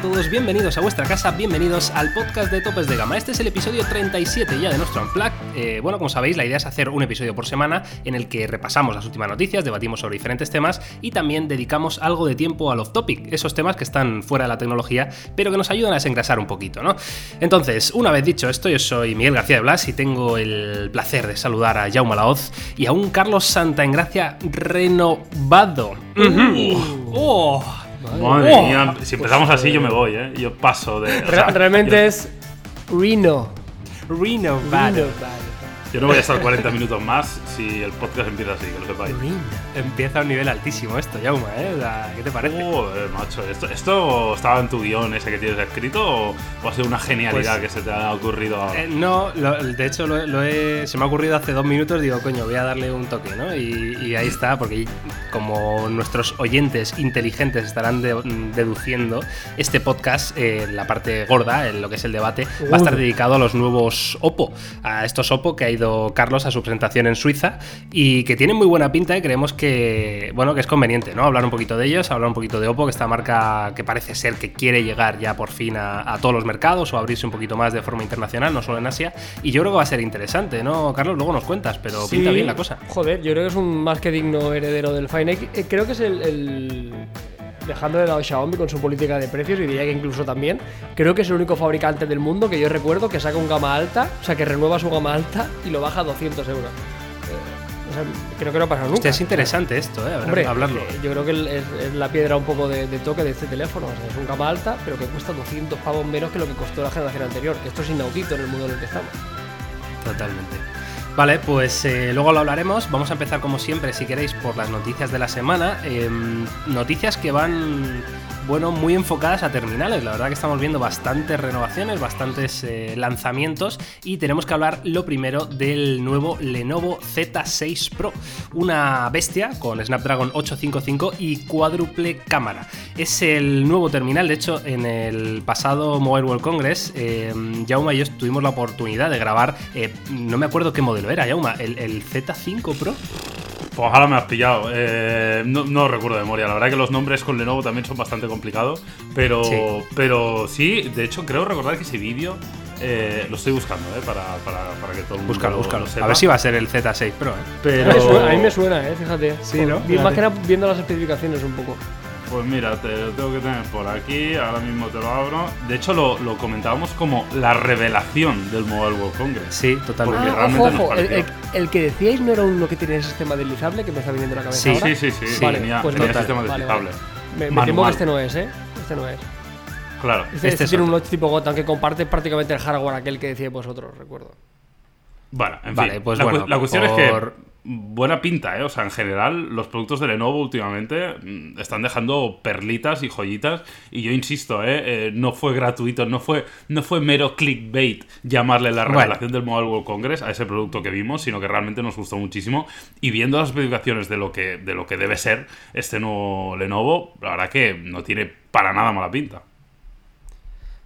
a todos, bienvenidos a vuestra casa, bienvenidos al podcast de Topes de Gama. Este es el episodio 37 ya de nuestro Unplug. Eh, bueno, como sabéis, la idea es hacer un episodio por semana en el que repasamos las últimas noticias, debatimos sobre diferentes temas y también dedicamos algo de tiempo al off-topic, esos temas que están fuera de la tecnología, pero que nos ayudan a desengrasar un poquito, ¿no? Entonces, una vez dicho esto, yo soy Miguel García de Blas y tengo el placer de saludar a Jaume Laoz y a un Carlos Santa Engracia renovado. ¡Oh! Madre Oh. mía, si empezamos así yo me voy, ¿eh? Yo paso de... o Re- sea, realmente yo, es Reno. Renovado. Reno, yo no voy a estar 40 minutos más si el podcast empieza así, que lo sepáis. Empieza a un nivel altísimo esto, Jaume, ¿eh? ¿Qué te parece? Joder, macho, ¿esto, ¿esto estaba en tu guion ese que tienes escrito o, o ha sido una genialidad Pues- que se te ha ocurrido ahora? Eh, no, lo- de hecho lo, lo he- se me ha ocurrido hace dos minutos, digo, coño, voy a darle un toque, ¿no? Y, y ahí está, porque como nuestros oyentes inteligentes estarán de- deduciendo, este podcast, eh, la parte gorda, en lo que es el debate, va a estar dedicado a los nuevos Oppo, a estos Oppo que ha ido Carlos a su presentación en Suiza y que tienen muy buena pinta y creemos que, bueno, que es conveniente, ¿no? Hablar un poquito de ellos, hablar un poquito de Oppo, que esta marca que parece ser que quiere llegar ya por fin a, a todos los mercados o abrirse un poquito más de forma internacional, no solo en Asia. Y yo creo que va a ser interesante, ¿no, Carlos? Luego nos cuentas, pero Sí, pinta bien la cosa. Joder, yo creo que es un más que digno heredero del Fine. Eh, Creo que es el, el- Dejando de lado Xiaomi con su política de precios, y diría que incluso también, creo que es el único fabricante del mundo que yo recuerdo que saca un gama alta, o sea, que renueva su gama alta y lo baja a 200 euros. Eh, o sea, creo que no ha pasado nunca. Hostia, es interesante esto, ¿eh? A ver, Hombre, hablarlo. eh, yo creo que es, es la piedra un poco de, de toque de este teléfono. O sea, es un gama alta, pero que cuesta 200 pavos menos que lo que costó la generación anterior. Esto es inaudito en el mundo en el que estamos. Totalmente. Vale, pues eh, luego lo hablaremos. Vamos a empezar como siempre, si queréis, por las noticias de la semana. Em, noticias que van, bueno, muy enfocadas a terminales. La verdad que estamos viendo bastantes renovaciones, bastantes eh, lanzamientos y tenemos que hablar lo primero del nuevo Lenovo Z6 Pro. Una bestia con Snapdragon 855 y cuádruple cámara. Es el nuevo terminal, de hecho, en el pasado Mobile World Congress, eh, y yo tuvimos la oportunidad de grabar, eh, no me acuerdo qué modelo era, Jauma, el Z5 Pro. Pues ahora me has pillado. Eh, no, no recuerdo de memoria. La verdad que los nombres con Lenovo también son bastante complicados. Pero Sí. pero sí, de hecho creo recordar que ese vídeo eh, lo estoy buscando, ¿eh? Para, para, para que todo el mundo Búscalo, búscalo. lo sepa. A ver si va a ser el Z6 Pro. ¿eh? A, Pero... mí me suena, a mí me suena, eh, fíjate. Sí, ¿no? Más que nada viendo las especificaciones un poco. Pues mira, te lo tengo que tener por aquí, ahora mismo te lo abro. De hecho, lo, lo comentábamos como la revelación del Mobile World Congress. Sí, totalmente. Porque Ah, realmente ojo, nos el, pareció. el- el que decíais no era uno que tenía el sistema deslizable que me está viniendo a la cabeza Sí, ahora. Sí, sí, sí, Sí, tenía, pues tenía total, sistema vale, deslizable. Me, me temo que este no es, ¿eh? Este no es. Claro. Este, Este este es tiene un tipo Gotham que comparte prácticamente el hardware aquel que decíais vosotros, recuerdo. Bueno, en Vale, fin. pues la, cu- bueno, la cuestión por- es que buena pinta, ¿eh? O sea, en general, los productos de Lenovo últimamente mm, están dejando perlitas y joyitas. Y yo insisto, ¿eh? Eh, no fue gratuito, no fue, no fue mero clickbait llamarle la Bueno. revelación del Mobile World Congress a ese producto que vimos, sino que realmente nos gustó muchísimo. Y viendo las especificaciones de lo que, de lo que debe ser este nuevo Lenovo, la verdad que no tiene para nada mala pinta.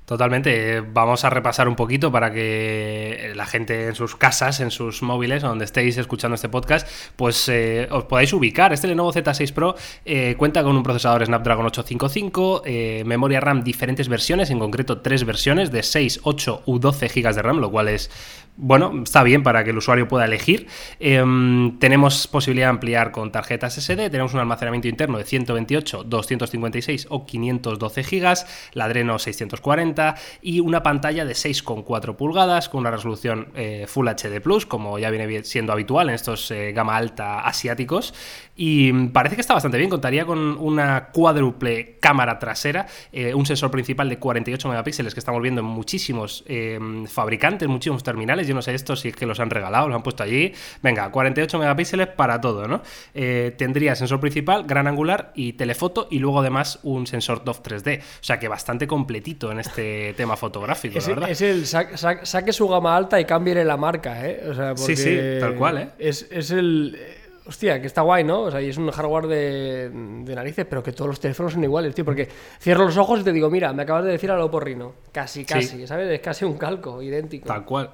Totalmente. Eh, Vamos a repasar un poquito para que la gente en sus casas, en sus móviles, donde estéis escuchando este podcast, pues eh, os podáis ubicar. Este Lenovo Z6 Pro eh, cuenta con un procesador Snapdragon 855, eh, memoria RAM diferentes versiones, en concreto tres versiones de 6, 8 u 12 GB de RAM, lo cual es bueno, está bien para que el usuario pueda elegir. Em, tenemos posibilidad de ampliar con tarjetas SD, tenemos un almacenamiento interno de 128, 256 o 512 GB, la Adreno 640 y una pantalla de 6,4 pulgadas con una resolución eh, Full HD Plus, como ya viene siendo habitual en estos eh, gama alta asiáticos. Y mm, parece que está bastante bien, contaría con una cuádruple cámara trasera, eh, un sensor principal de 48 megapíxeles que estamos viendo en muchísimos eh, fabricantes, muchísimos terminales. Yo no sé esto si es que los han regalado, los han puesto allí. Venga, 48 megapíxeles para todo, ¿no? Eh, tendría sensor principal, gran angular y telefoto y luego además un sensor TOF 3D. O sea que bastante completito en este tema fotográfico, Es, la verdad. es el sa- sa- saque su gama alta y cámbiale la marca, ¿eh? O sea, Sí, sí, tal cual, ¿eh? Es, es el. eh, Hostia, que está guay, ¿no? O sea, y es un hardware de, de narices, pero que todos los teléfonos son iguales, tío. Porque cierro los ojos y te digo, mira, me acabas de decir a lo porrino. Casi, casi, ¿sabes? Es casi un calco, idéntico. Tal cual.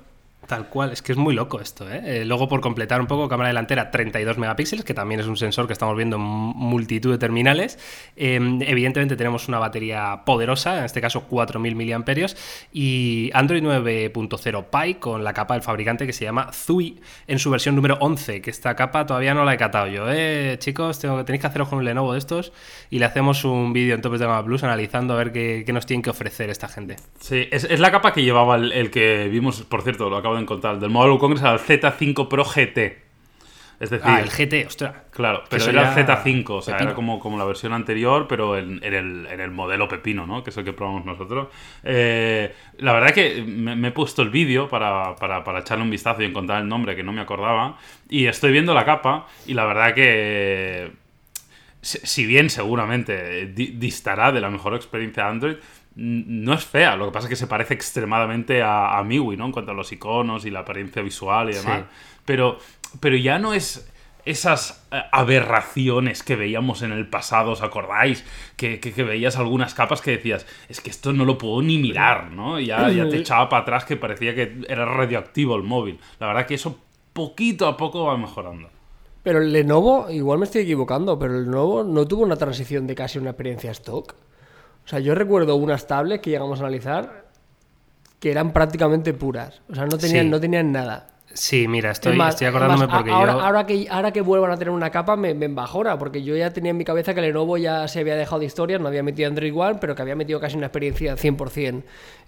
Tal cual, es que es muy loco esto. ¿eh? ¿eh? luego, por completar un poco, cámara delantera 32 megapíxeles, que también es un sensor que estamos viendo en multitud de terminales. Em, evidentemente, tenemos una batería poderosa, en este caso 4000 miliamperios, y Android 9.0 Pie con la capa del fabricante que se llama Zui en su versión número 11. Que esta capa todavía no la he catado yo, ¿eh? chicos. Tengo, tenéis que haceros con un Lenovo de estos y le hacemos un vídeo en Topes de Gama Plus analizando a ver qué, nos tienen que ofrecer esta gente. Sí, es, la capa que llevaba el, el que vimos, por cierto, lo acabo de encontrar, del Mobile Congress al Z5 Pro GT. Es decir, ah, el GT, ostras. Claro, pero era el Z5, o sea, era como, como la versión anterior, pero en, el, en, el, modelo pepino, ¿no? Que es el que probamos nosotros. Eh, la verdad que me, he puesto el vídeo para, para, para, echarle un vistazo y encontrar el nombre que no me acordaba. Y estoy viendo la capa y la verdad que, si bien seguramente distará de la mejor experiencia de Android, no es fea, lo que pasa es que se parece extremadamente a, a MIUI, ¿no? En cuanto a los iconos y la apariencia visual y demás. Pero, pero ya no es esas eh, aberraciones que veíamos en el pasado, ¿os acordáis? Que, veías algunas capas que decías, es que esto no lo puedo ni mirar, ¿no? Ya, ya te echaba para atrás que parecía que era radioactivo el móvil. La verdad que eso poquito a poco va mejorando. Pero el Lenovo, igual me estoy equivocando, pero el Lenovo no tuvo una transición de casi una experiencia stock. O sea, yo recuerdo unas tablets que llegamos a analizar que eran prácticamente puras. O sea, no tenían, no tenían nada. Sí, mira, estoy, estoy acordándome porque ahora, yo... Ahora que, ahora que vuelvan a tener una capa me, me embajora, porque yo ya tenía en mi cabeza que Lenovo ya se había dejado de historias, no había metido Android One, pero que había metido casi una experiencia 100%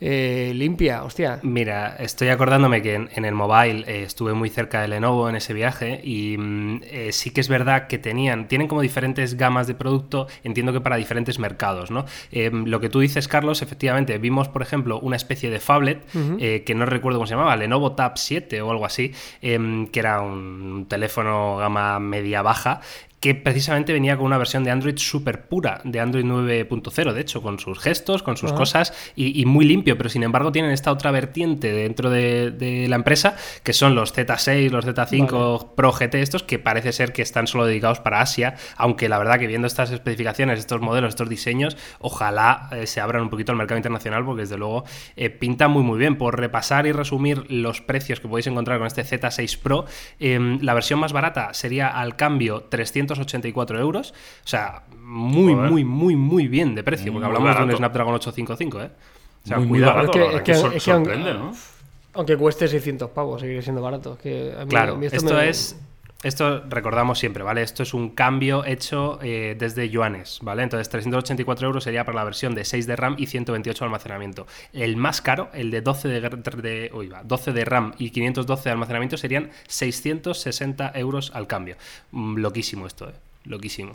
eh, limpia, hostia. Mira, estoy acordándome que en, el mobile eh, estuve muy cerca de Lenovo en ese viaje y mm, eh, sí que es verdad que tenían, tienen como diferentes gamas de producto, entiendo que para diferentes mercados, ¿no? lo que tú dices, Carlos, efectivamente, vimos, por ejemplo, una especie de phablet, que no recuerdo cómo se llamaba, Lenovo Tab 7 o algo así, así, em, que era un teléfono gama media-baja, que precisamente venía con una versión de Android súper pura, de Android 9.0, de hecho, con sus gestos, con sus cosas y, muy limpio, pero sin embargo tienen esta otra vertiente dentro de, la empresa, que son los Z6, los Z5 Pro GT, estos que parece ser que están solo dedicados para Asia, aunque la verdad que viendo estas especificaciones, estos modelos, estos diseños, ojalá eh, se abran un poquito al mercado internacional, porque desde luego eh, pinta muy muy bien. Por repasar y resumir los precios que podéis encontrar con este Z6 Pro, em, la versión más barata sería al cambio 300 284 euros. O sea, muy, muy, muy, muy bien de precio, porque hablamos de un Snapdragon 855, ¿eh? O sea, cuidado, es que, es que, aunque, ¿no? Aunque cueste 600 pavos, seguirá siendo barato. Que claro, esto, es... Esto recordamos siempre, ¿vale? Esto es un cambio hecho eh, desde yuanes, ¿vale? Entonces 384 euros sería para la versión de 6 de RAM y 128 de almacenamiento. El más caro, el de 12 de, de, 12 de RAM y 512 de almacenamiento, serían 660 euros al cambio. Mm, loquísimo esto, ¿eh? Loquísimo.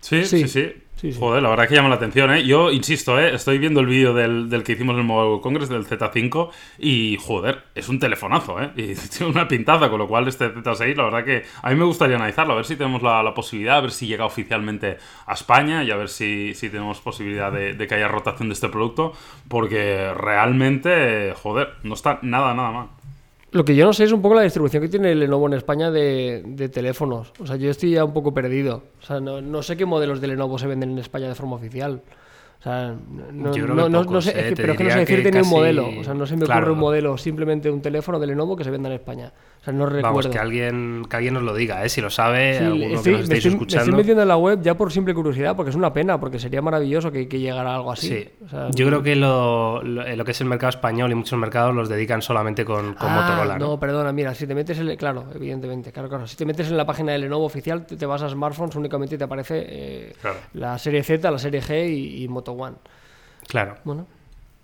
Sí, sí, sí, Joder, la verdad que llama la atención, ¿eh? Yo insisto, ¿eh? Estoy viendo el vídeo del, que hicimos en el Mobile Congress del Z5 y, joder, es un telefonazo, ¿eh? Y tiene una pintaza, con lo cual este Z6, la verdad que a mí me gustaría analizarlo, a ver si tenemos la, posibilidad, a ver si llega oficialmente a España y a ver si, tenemos posibilidad de, de que haya rotación de este producto, porque realmente, joder, no está nada, nada mal. Lo que yo no sé es un poco la distribución que tiene Lenovo en España de, teléfonos. O sea, yo estoy ya un poco perdido. O sea, no, sé qué modelos de Lenovo se venden en España de forma oficial. O sea, no, sé, eh, pero es que no sé decirte ni un modelo. O sea, no se me ocurre un modelo, simplemente un teléfono de Lenovo que se venda en España. O sea, no recuerdo. Vamos, que alguien, que alguien nos lo diga, ¿eh? Si lo sabe, alguno que nos estéis me escuchando. Me estoy metiendo en la web ya por simple curiosidad, porque es una pena, porque sería maravilloso que, llegara algo así. Sí. Yo creo que lo, lo, que es el mercado español y muchos mercados los dedican solamente con, con ah, Motorola. ¿no? perdona, mira, si te metes en. Claro, evidentemente, claro, claro. Si te metes en la página de Lenovo oficial, te, vas a smartphones, únicamente te aparece eh, la serie Z, la serie G y, y Moto One. Claro. Bueno.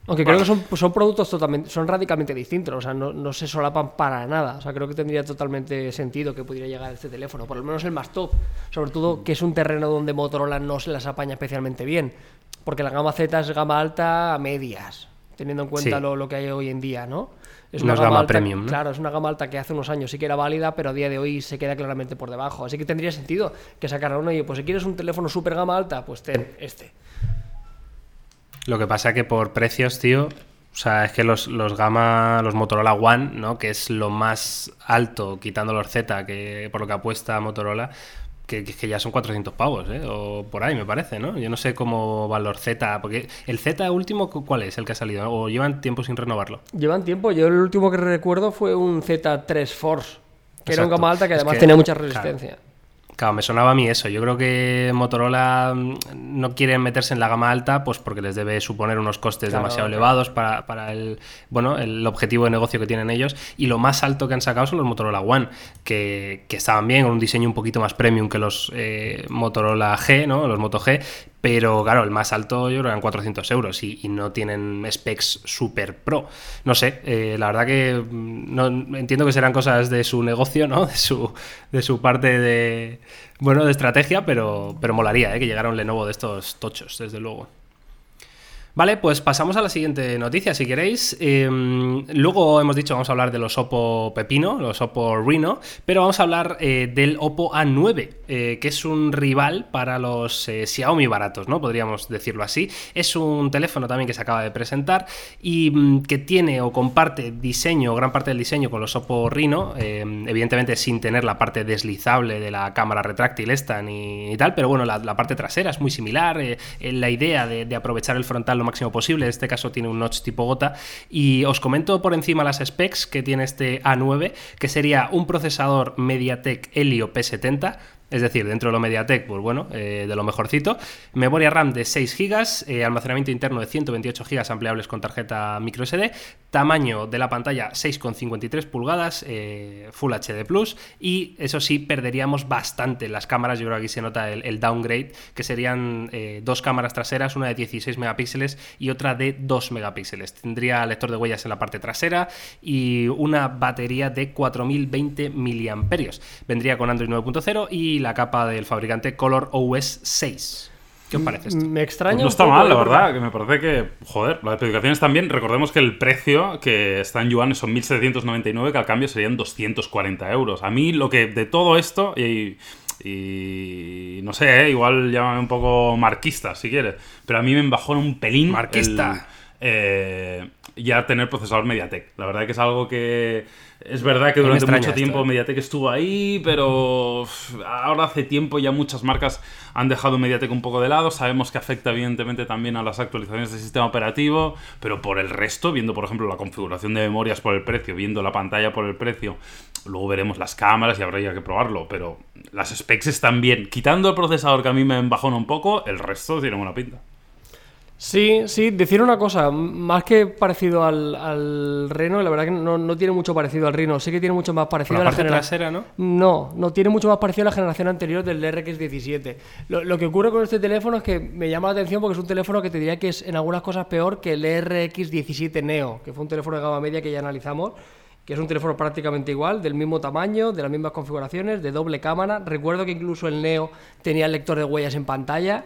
Aunque creo que son, son, productos totalmente, son radicalmente distintos, o sea, no, no, se solapan para nada. O sea, creo que tendría totalmente sentido que pudiera llegar este teléfono, por lo menos el más top. Sobre todo que es un terreno donde Motorola no se las apaña especialmente bien, porque la gama Z es gama alta a medias, teniendo en cuenta lo, lo, que hay hoy en día, ¿no? Es una, gama, premium. Claro, es una gama alta que hace unos años sí que era válida, pero a día de hoy se queda claramente por debajo. Así que tendría sentido que sacara uno y, pues si quieres un teléfono super gama alta, pues ten este. Lo que pasa que por precios, tío, o sea, es que los, los Gama, los Motorola One, ¿no? Que es lo más alto, quitando los Z, que por lo que apuesta Motorola, que, que ya son 400 pavos, ¿eh? O por ahí, me parece, ¿no? Yo no sé cómo va los Z, porque el Z último, ¿cuál es el que ha salido? ¿O llevan tiempo sin renovarlo? Llevan tiempo. Yo el último que recuerdo fue un Z3 Force, que era un gama alta que Es además que, tenía mucha resistencia. Claro, me sonaba a mí eso. Yo creo que Motorola mm, no quiere meterse en la gama alta, pues porque les debe suponer unos costes Claro, demasiado claro. elevados para, para el bueno el objetivo de negocio que tienen ellos. Y lo más alto que han sacado son los Motorola One, que, que estaban bien, con un diseño un poquito más premium que los eh, Motorola G, ¿no? Los Moto G. Pero claro, el más alto yo creo eran 400 euros y, y no tienen specs super pro. No sé, eh, la verdad que mm, no, entiendo que serán cosas de su negocio, ¿no? De su, de su parte de, bueno, de estrategia, pero, pero molaría, ¿eh? Que llegara un Lenovo de estos tochos, desde luego. Vale, pues pasamos a la siguiente noticia, si queréis. Eh, luego hemos dicho vamos a hablar de los Oppo Pepino, los Oppo Reno, pero vamos a hablar eh, del Oppo A9, eh, que es un rival para los eh, Xiaomi baratos, ¿no? Podríamos decirlo así. Es un teléfono también que se acaba de presentar y mm, que tiene o comparte diseño, gran parte del diseño con los Oppo Reno, eh, evidentemente sin tener la parte deslizable de la cámara retráctil esta ni, tal, pero bueno, la, parte trasera es muy similar, la idea de, de aprovechar el frontal lo máximo posible, en este caso tiene un notch tipo gota, y os comento por encima las specs que tiene este A9, que sería un procesador MediaTek Helio P70, es decir, dentro de lo MediaTek, pues bueno, eh, de lo mejorcito. Memoria RAM de 6 GB, eh, almacenamiento interno de 128 GB ampliables con tarjeta microSD, tamaño de la pantalla 6,53 pulgadas, eh, Full HD Plus, y eso sí, perderíamos bastante las cámaras. Yo creo que aquí se nota el, downgrade, que serían eh, dos cámaras traseras, una de 16 megapíxeles y otra de 2 megapíxeles. Tendría lector de huellas en la parte trasera y una batería de 4020 miliamperios. Vendría con Android 9.0 y la capa del fabricante Color OS 6. ¿Qué os parece esto? Me extraña. Pues no un está poco, mal, la verdad, que me parece que, joder, las especificaciones también, recordemos que el precio que está en yuanes son 1.799, que al cambio serían 240 euros. A mí lo que de todo esto, y, y no sé, ¿eh? igual llámame un poco marquista si quieres, pero a mí me embajó un pelín Marquista. el, eh, ya tener procesador MediaTek. La verdad que es algo que es verdad que durante mucho esto, tiempo ¿eh? MediaTek estuvo ahí, pero ahora hace tiempo ya muchas marcas han dejado MediaTek un poco de lado. Sabemos que afecta evidentemente también a las actualizaciones del sistema operativo, pero por el resto, viendo por ejemplo la configuración de memorias por el precio, viendo la pantalla por el precio, luego veremos las cámaras y habrá ya que probarlo, pero las specs están bien. Quitando el procesador que a mí me embajona un poco, el resto tiene buena pinta. Sí, sí, decir una cosa, más que parecido al, al Reno, la verdad que no, no tiene mucho parecido al Reno, sí que tiene mucho más parecido a la generación. ¿no? No, no tiene mucho más parecido a la generación anterior del RX17. Lo, lo que ocurre con este teléfono es que me llama la atención porque es un teléfono que te diría que es en algunas cosas peor que el RX17 Neo, que fue un teléfono de gama media que ya analizamos, que es un teléfono prácticamente igual, del mismo tamaño, de las mismas configuraciones, de doble cámara. Recuerdo que incluso el Neo tenía el lector de huellas en pantalla.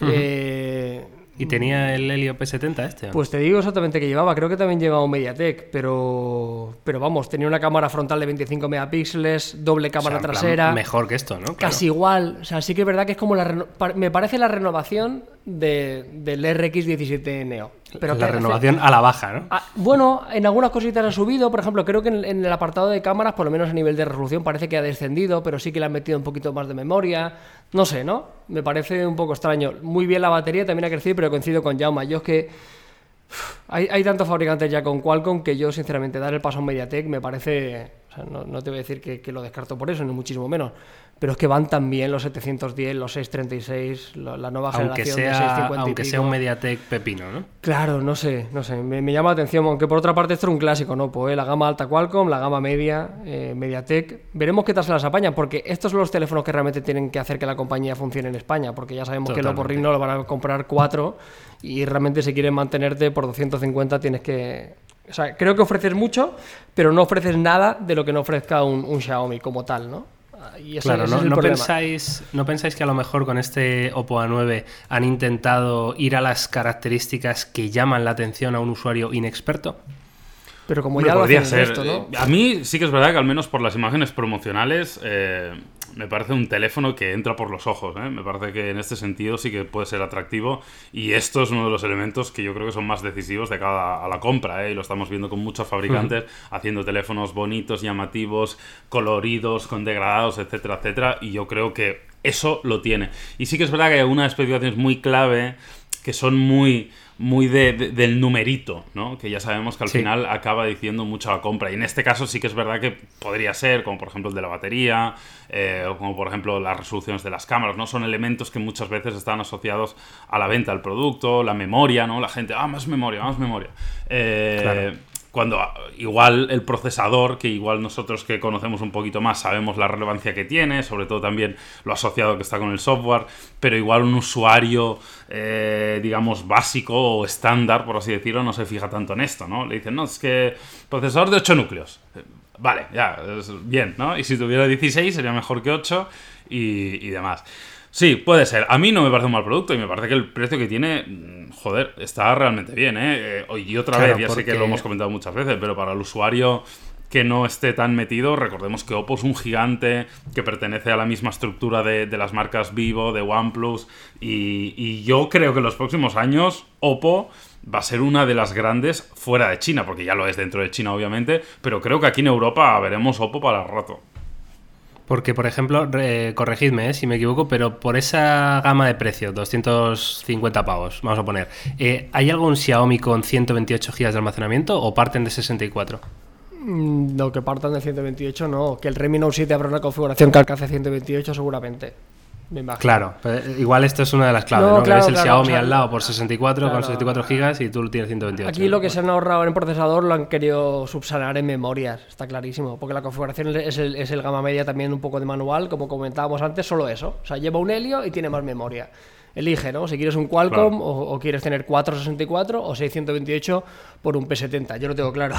Eh, Y tenía el Helio P70 este. pues te digo exactamente qué llevaba. Creo que también llevaba un MediaTek, pero, pero vamos, tenía una cámara frontal de 25 megapíxeles, doble O sea, cámara trasera. Mejor que esto, ¿no? Claro. Casi igual. O sea, sí que es verdad que es como la. reno- Me parece la renovación de, del RX17 Neo. Pero la que hace- renovación a la baja, ¿no? Ah, bueno, en algunas cositas ha subido. Por ejemplo, creo que en, en el apartado de cámaras, por lo menos a nivel de resolución, parece que ha descendido, pero sí que le han metido un poquito más de memoria. No sé, ¿no? Me parece un poco extraño. Muy bien la batería, también ha crecido, pero coincido con Jauma. Yo es que. Hay, hay tantos fabricantes ya con Qualcomm que yo, sinceramente, dar el paso a un MediaTek me parece. O sea, no, no te voy a decir que, que lo descarto por eso, ni muchísimo menos. Pero es que van tan bien los 710, los 636, la, nueva Aunque generación de sea, 650 y aunque sea pico. un Mediatek pepino, ¿no? Claro, no sé, no sé, me, me llama la atención, aunque por otra parte esto es un clásico, ¿no? Pues la gama alta Qualcomm, la gama media, eh, MediaTek, veremos qué tal se las apañan, porque estos son los teléfonos que realmente tienen que hacer que la compañía funcione en España, porque ya sabemos que los Totalmente. Reno lo van a comprar cuatro y realmente si quieren mantenerte por 250 tienes que... O sea, creo que ofreces mucho, pero no ofreces nada de lo que no ofrezca un, un Xiaomi como tal, ¿no? Y ese- Claro, ese ¿no, es el no problema. pensáis, ¿no pensáis que a lo mejor con este Oppo A9 han intentado ir a las características que llaman la atención a un usuario inexperto? Pero como Hombre, ya lo podría hacen el ser. resto, ¿no? Eh, A mí sí que es verdad que al menos por las imágenes promocionales eh, me parece un teléfono que entra por los ojos. ¿eh? Me parece que en este sentido sí que puede ser atractivo y esto es uno de los elementos que yo creo que son más decisivos de cara a la compra. ¿eh? Y lo estamos viendo con muchos fabricantes haciendo teléfonos bonitos, llamativos, coloridos, con degradados, etcétera, etcétera. Y yo creo que eso lo tiene. Y sí que es verdad que hay algunas especificaciones muy clave que son muy muy de, del numerito, ¿no? Que ya sabemos que al final acaba diciendo mucho la compra. Y en este caso sí que es verdad que podría ser, como por ejemplo el de la batería, eh, o como por ejemplo las resoluciones de las cámaras, ¿no? Son elementos que muchas veces están asociados a la venta del producto, la memoria, ¿no? La gente, ah, más memoria, más memoria. Eh, cuando igual el procesador, que igual nosotros que conocemos un poquito más sabemos la relevancia que tiene, sobre todo también lo asociado que está con el software, pero igual un usuario, eh, digamos, básico o estándar, por así decirlo, no se fija tanto en esto, ¿no? Le dicen, no, es que procesador de 8 núcleos. Vale, ya, bien, ¿no? Y si tuviera 16 sería mejor que 8 y, y demás. Sí, puede ser. A mí no me parece un mal producto y me parece que el precio que tiene, mm, joder, está realmente bien, ¿eh? eh y otra vez, ya sé que lo hemos comentado muchas veces, pero para el usuario que no esté tan metido, recordemos que Oppo es un gigante que pertenece a la misma estructura de, las marcas Vivo, de OnePlus, y, y yo creo que en los próximos años Oppo va a ser una de las grandes fuera de China, porque ya lo es dentro de China, obviamente, pero creo que aquí en Europa veremos Oppo para el rato. Porque, por ejemplo, corregidme eh, si me equivoco, pero por esa gama de precios, 250 pavos, vamos a poner, eh, ¿hay algún Xiaomi con 128 GB de almacenamiento o parten de 64? Mm, no, que partan de 128 no. Que el Redmi Note 7 habrá una configuración que alcance 128 seguramente. Claro, igual esto es una de las claves, ¿no? que ves el Xiaomi al lado por 64 con 64 gigas y tú tienes 128. Aquí lo que se han ahorrado en procesador lo han querido subsanar en memorias, está clarísimo, porque la configuración es el, es el gama media también un poco de manual, como comentábamos antes, solo eso. O sea, lleva un helio y tiene más memoria elige, ¿no? Si quieres un Qualcomm o, quieres tener 464 o 628 por un P70. Yo lo tengo claro.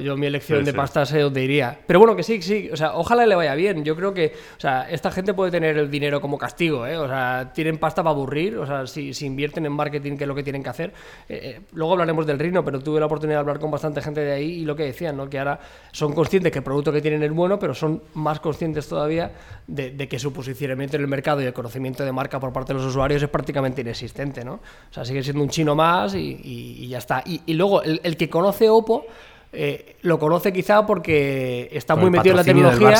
Yo, mi elección de pasta sé dónde iría. Pero bueno, que sí, sí. O sea, ojalá le vaya bien. Yo creo que, o sea, esta gente puede tener el dinero como castigo, ¿eh? O sea, tienen pasta para aburrir. O sea, si, invierten en marketing, que es lo que tienen que hacer. Eh, eh, luego hablaremos del Rino, pero tuve la oportunidad de hablar con bastante gente de ahí y lo que decían, ¿no? Que ahora son conscientes que el producto que tienen es bueno, pero son más conscientes todavía de, de que su posicionamiento en el mercado y el conocimiento de marca por parte de los usuarios es prácticamente inexistente, ¿no? O sea, sigue siendo un chino más y, ya está. Y, luego, el, que conoce Oppo eh, lo conoce quizá porque está muy metido en la tecnología.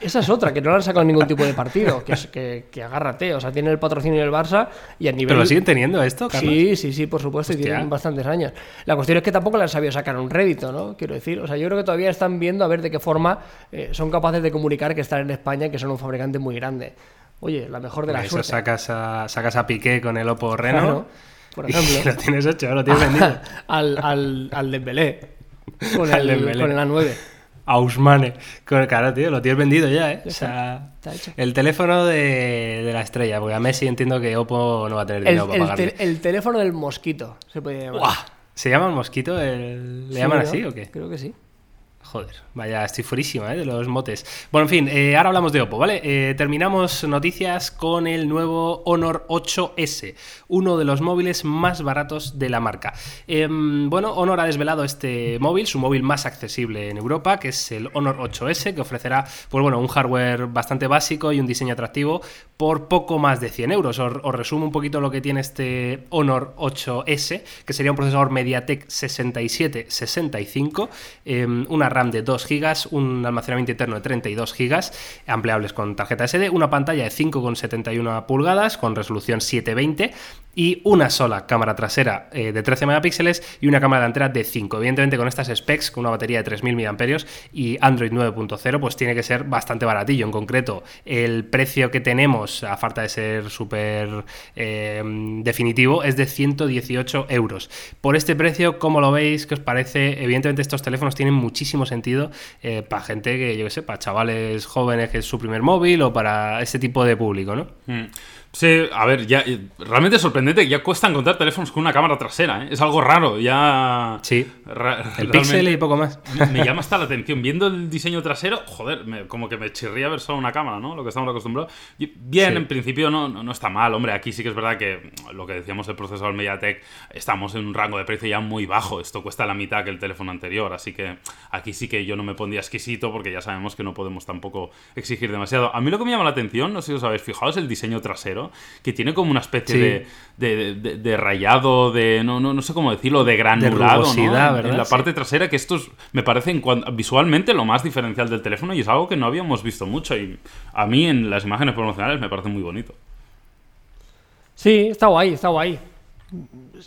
Esa es otra, que no le han sacado ningún tipo de partido, que, es, que, que, agárrate, o sea, tiene el patrocinio del Barça y a nivel... ¿Pero lo siguen teniendo esto, Carlos? Sí, sí, sí, por supuesto, y tienen bastantes años. La cuestión es que tampoco le han sabido sacar un rédito, ¿no? Quiero decir, o sea, yo creo que todavía están viendo a ver de qué forma eh, son capaces de comunicar que están en España que son un fabricante muy grande. Oye, la mejor de las suerte. Sacas a, sacas a Piqué con el Oppo Reno. por ejemplo. lo tienes hecho, lo tienes vendido. al, al, al Dembélé. Con el, con el A9. A Usmane. Claro, tío, lo tienes vendido ya, ¿eh? o sea, el teléfono de, de, la estrella, porque a Messi entiendo que Oppo no va a tener dinero el, para pagarle. el teléfono del mosquito, se puede llamar. ¿Se llama el mosquito? ¿Le llaman así o qué? Creo que sí. Joder, vaya, estoy furísima ¿eh? de los motes. Bueno, en fin, eh, ahora hablamos de Oppo, ¿vale? Eh, terminamos noticias con el nuevo Honor 8S, uno de los móviles más baratos de la marca. Em, bueno, Honor ha desvelado este móvil, su móvil más accesible en Europa, que es el Honor 8S, que ofrecerá, pues bueno, un hardware bastante básico y un diseño atractivo por poco más de 100 euros. Os, resumo un poquito lo que tiene este Honor 8S, que sería un procesador MediaTek 6765, em, una RAM de 2 GB, un almacenamiento interno de 32 GB, ampliables con tarjeta SD, una pantalla de 5,71 pulgadas con resolución 720 y una sola cámara trasera eh, de 13 megapíxeles y una cámara delantera de 5. Evidentemente con estas specs, con una batería de 3000 mAh y Android 9.0, pues tiene que ser bastante baratillo. En concreto, el precio que tenemos, a falta de ser súper eh, definitivo, es de 118 euros. Por este precio, ¿cómo lo veis? ¿Qué os parece? Evidentemente estos teléfonos tienen muchísimo sentido eh, para gente que, yo qué sé, para chavales jóvenes que es su primer móvil o para ese tipo de público, ¿no? Mm. Sí, a ver, ya realmente sorprendente que ya cuesta encontrar teléfonos con una cámara trasera, ¿eh? Es algo raro, ya... Sí, el Pixel y poco más. Me, llama hasta la atención. Viendo el diseño trasero, joder, como que me chirría ver solo una cámara, ¿no? Lo que estamos acostumbrados. bien, en principio no, no, está mal, hombre. Aquí sí que es verdad que lo que decíamos el procesador MediaTek, estamos en un rango de precio ya muy bajo. Esto cuesta la mitad que el teléfono anterior, así que aquí sí que yo no me pondría exquisito porque ya sabemos que no podemos tampoco exigir demasiado. A mí lo que me llama la atención, no sé si os habéis fijado, es el diseño trasero que tiene como una especie Sí. de, de, de- de rayado, de no, no, no sé cómo decirlo, de granulado, En- ¿verdad? En la Sí. parte trasera, que esto es- me parece en visualmente lo más diferencial del teléfono y es algo que no habíamos visto mucho. Y a mí en las imágenes promocionales me parece muy bonito. Sí, está guay, está guay.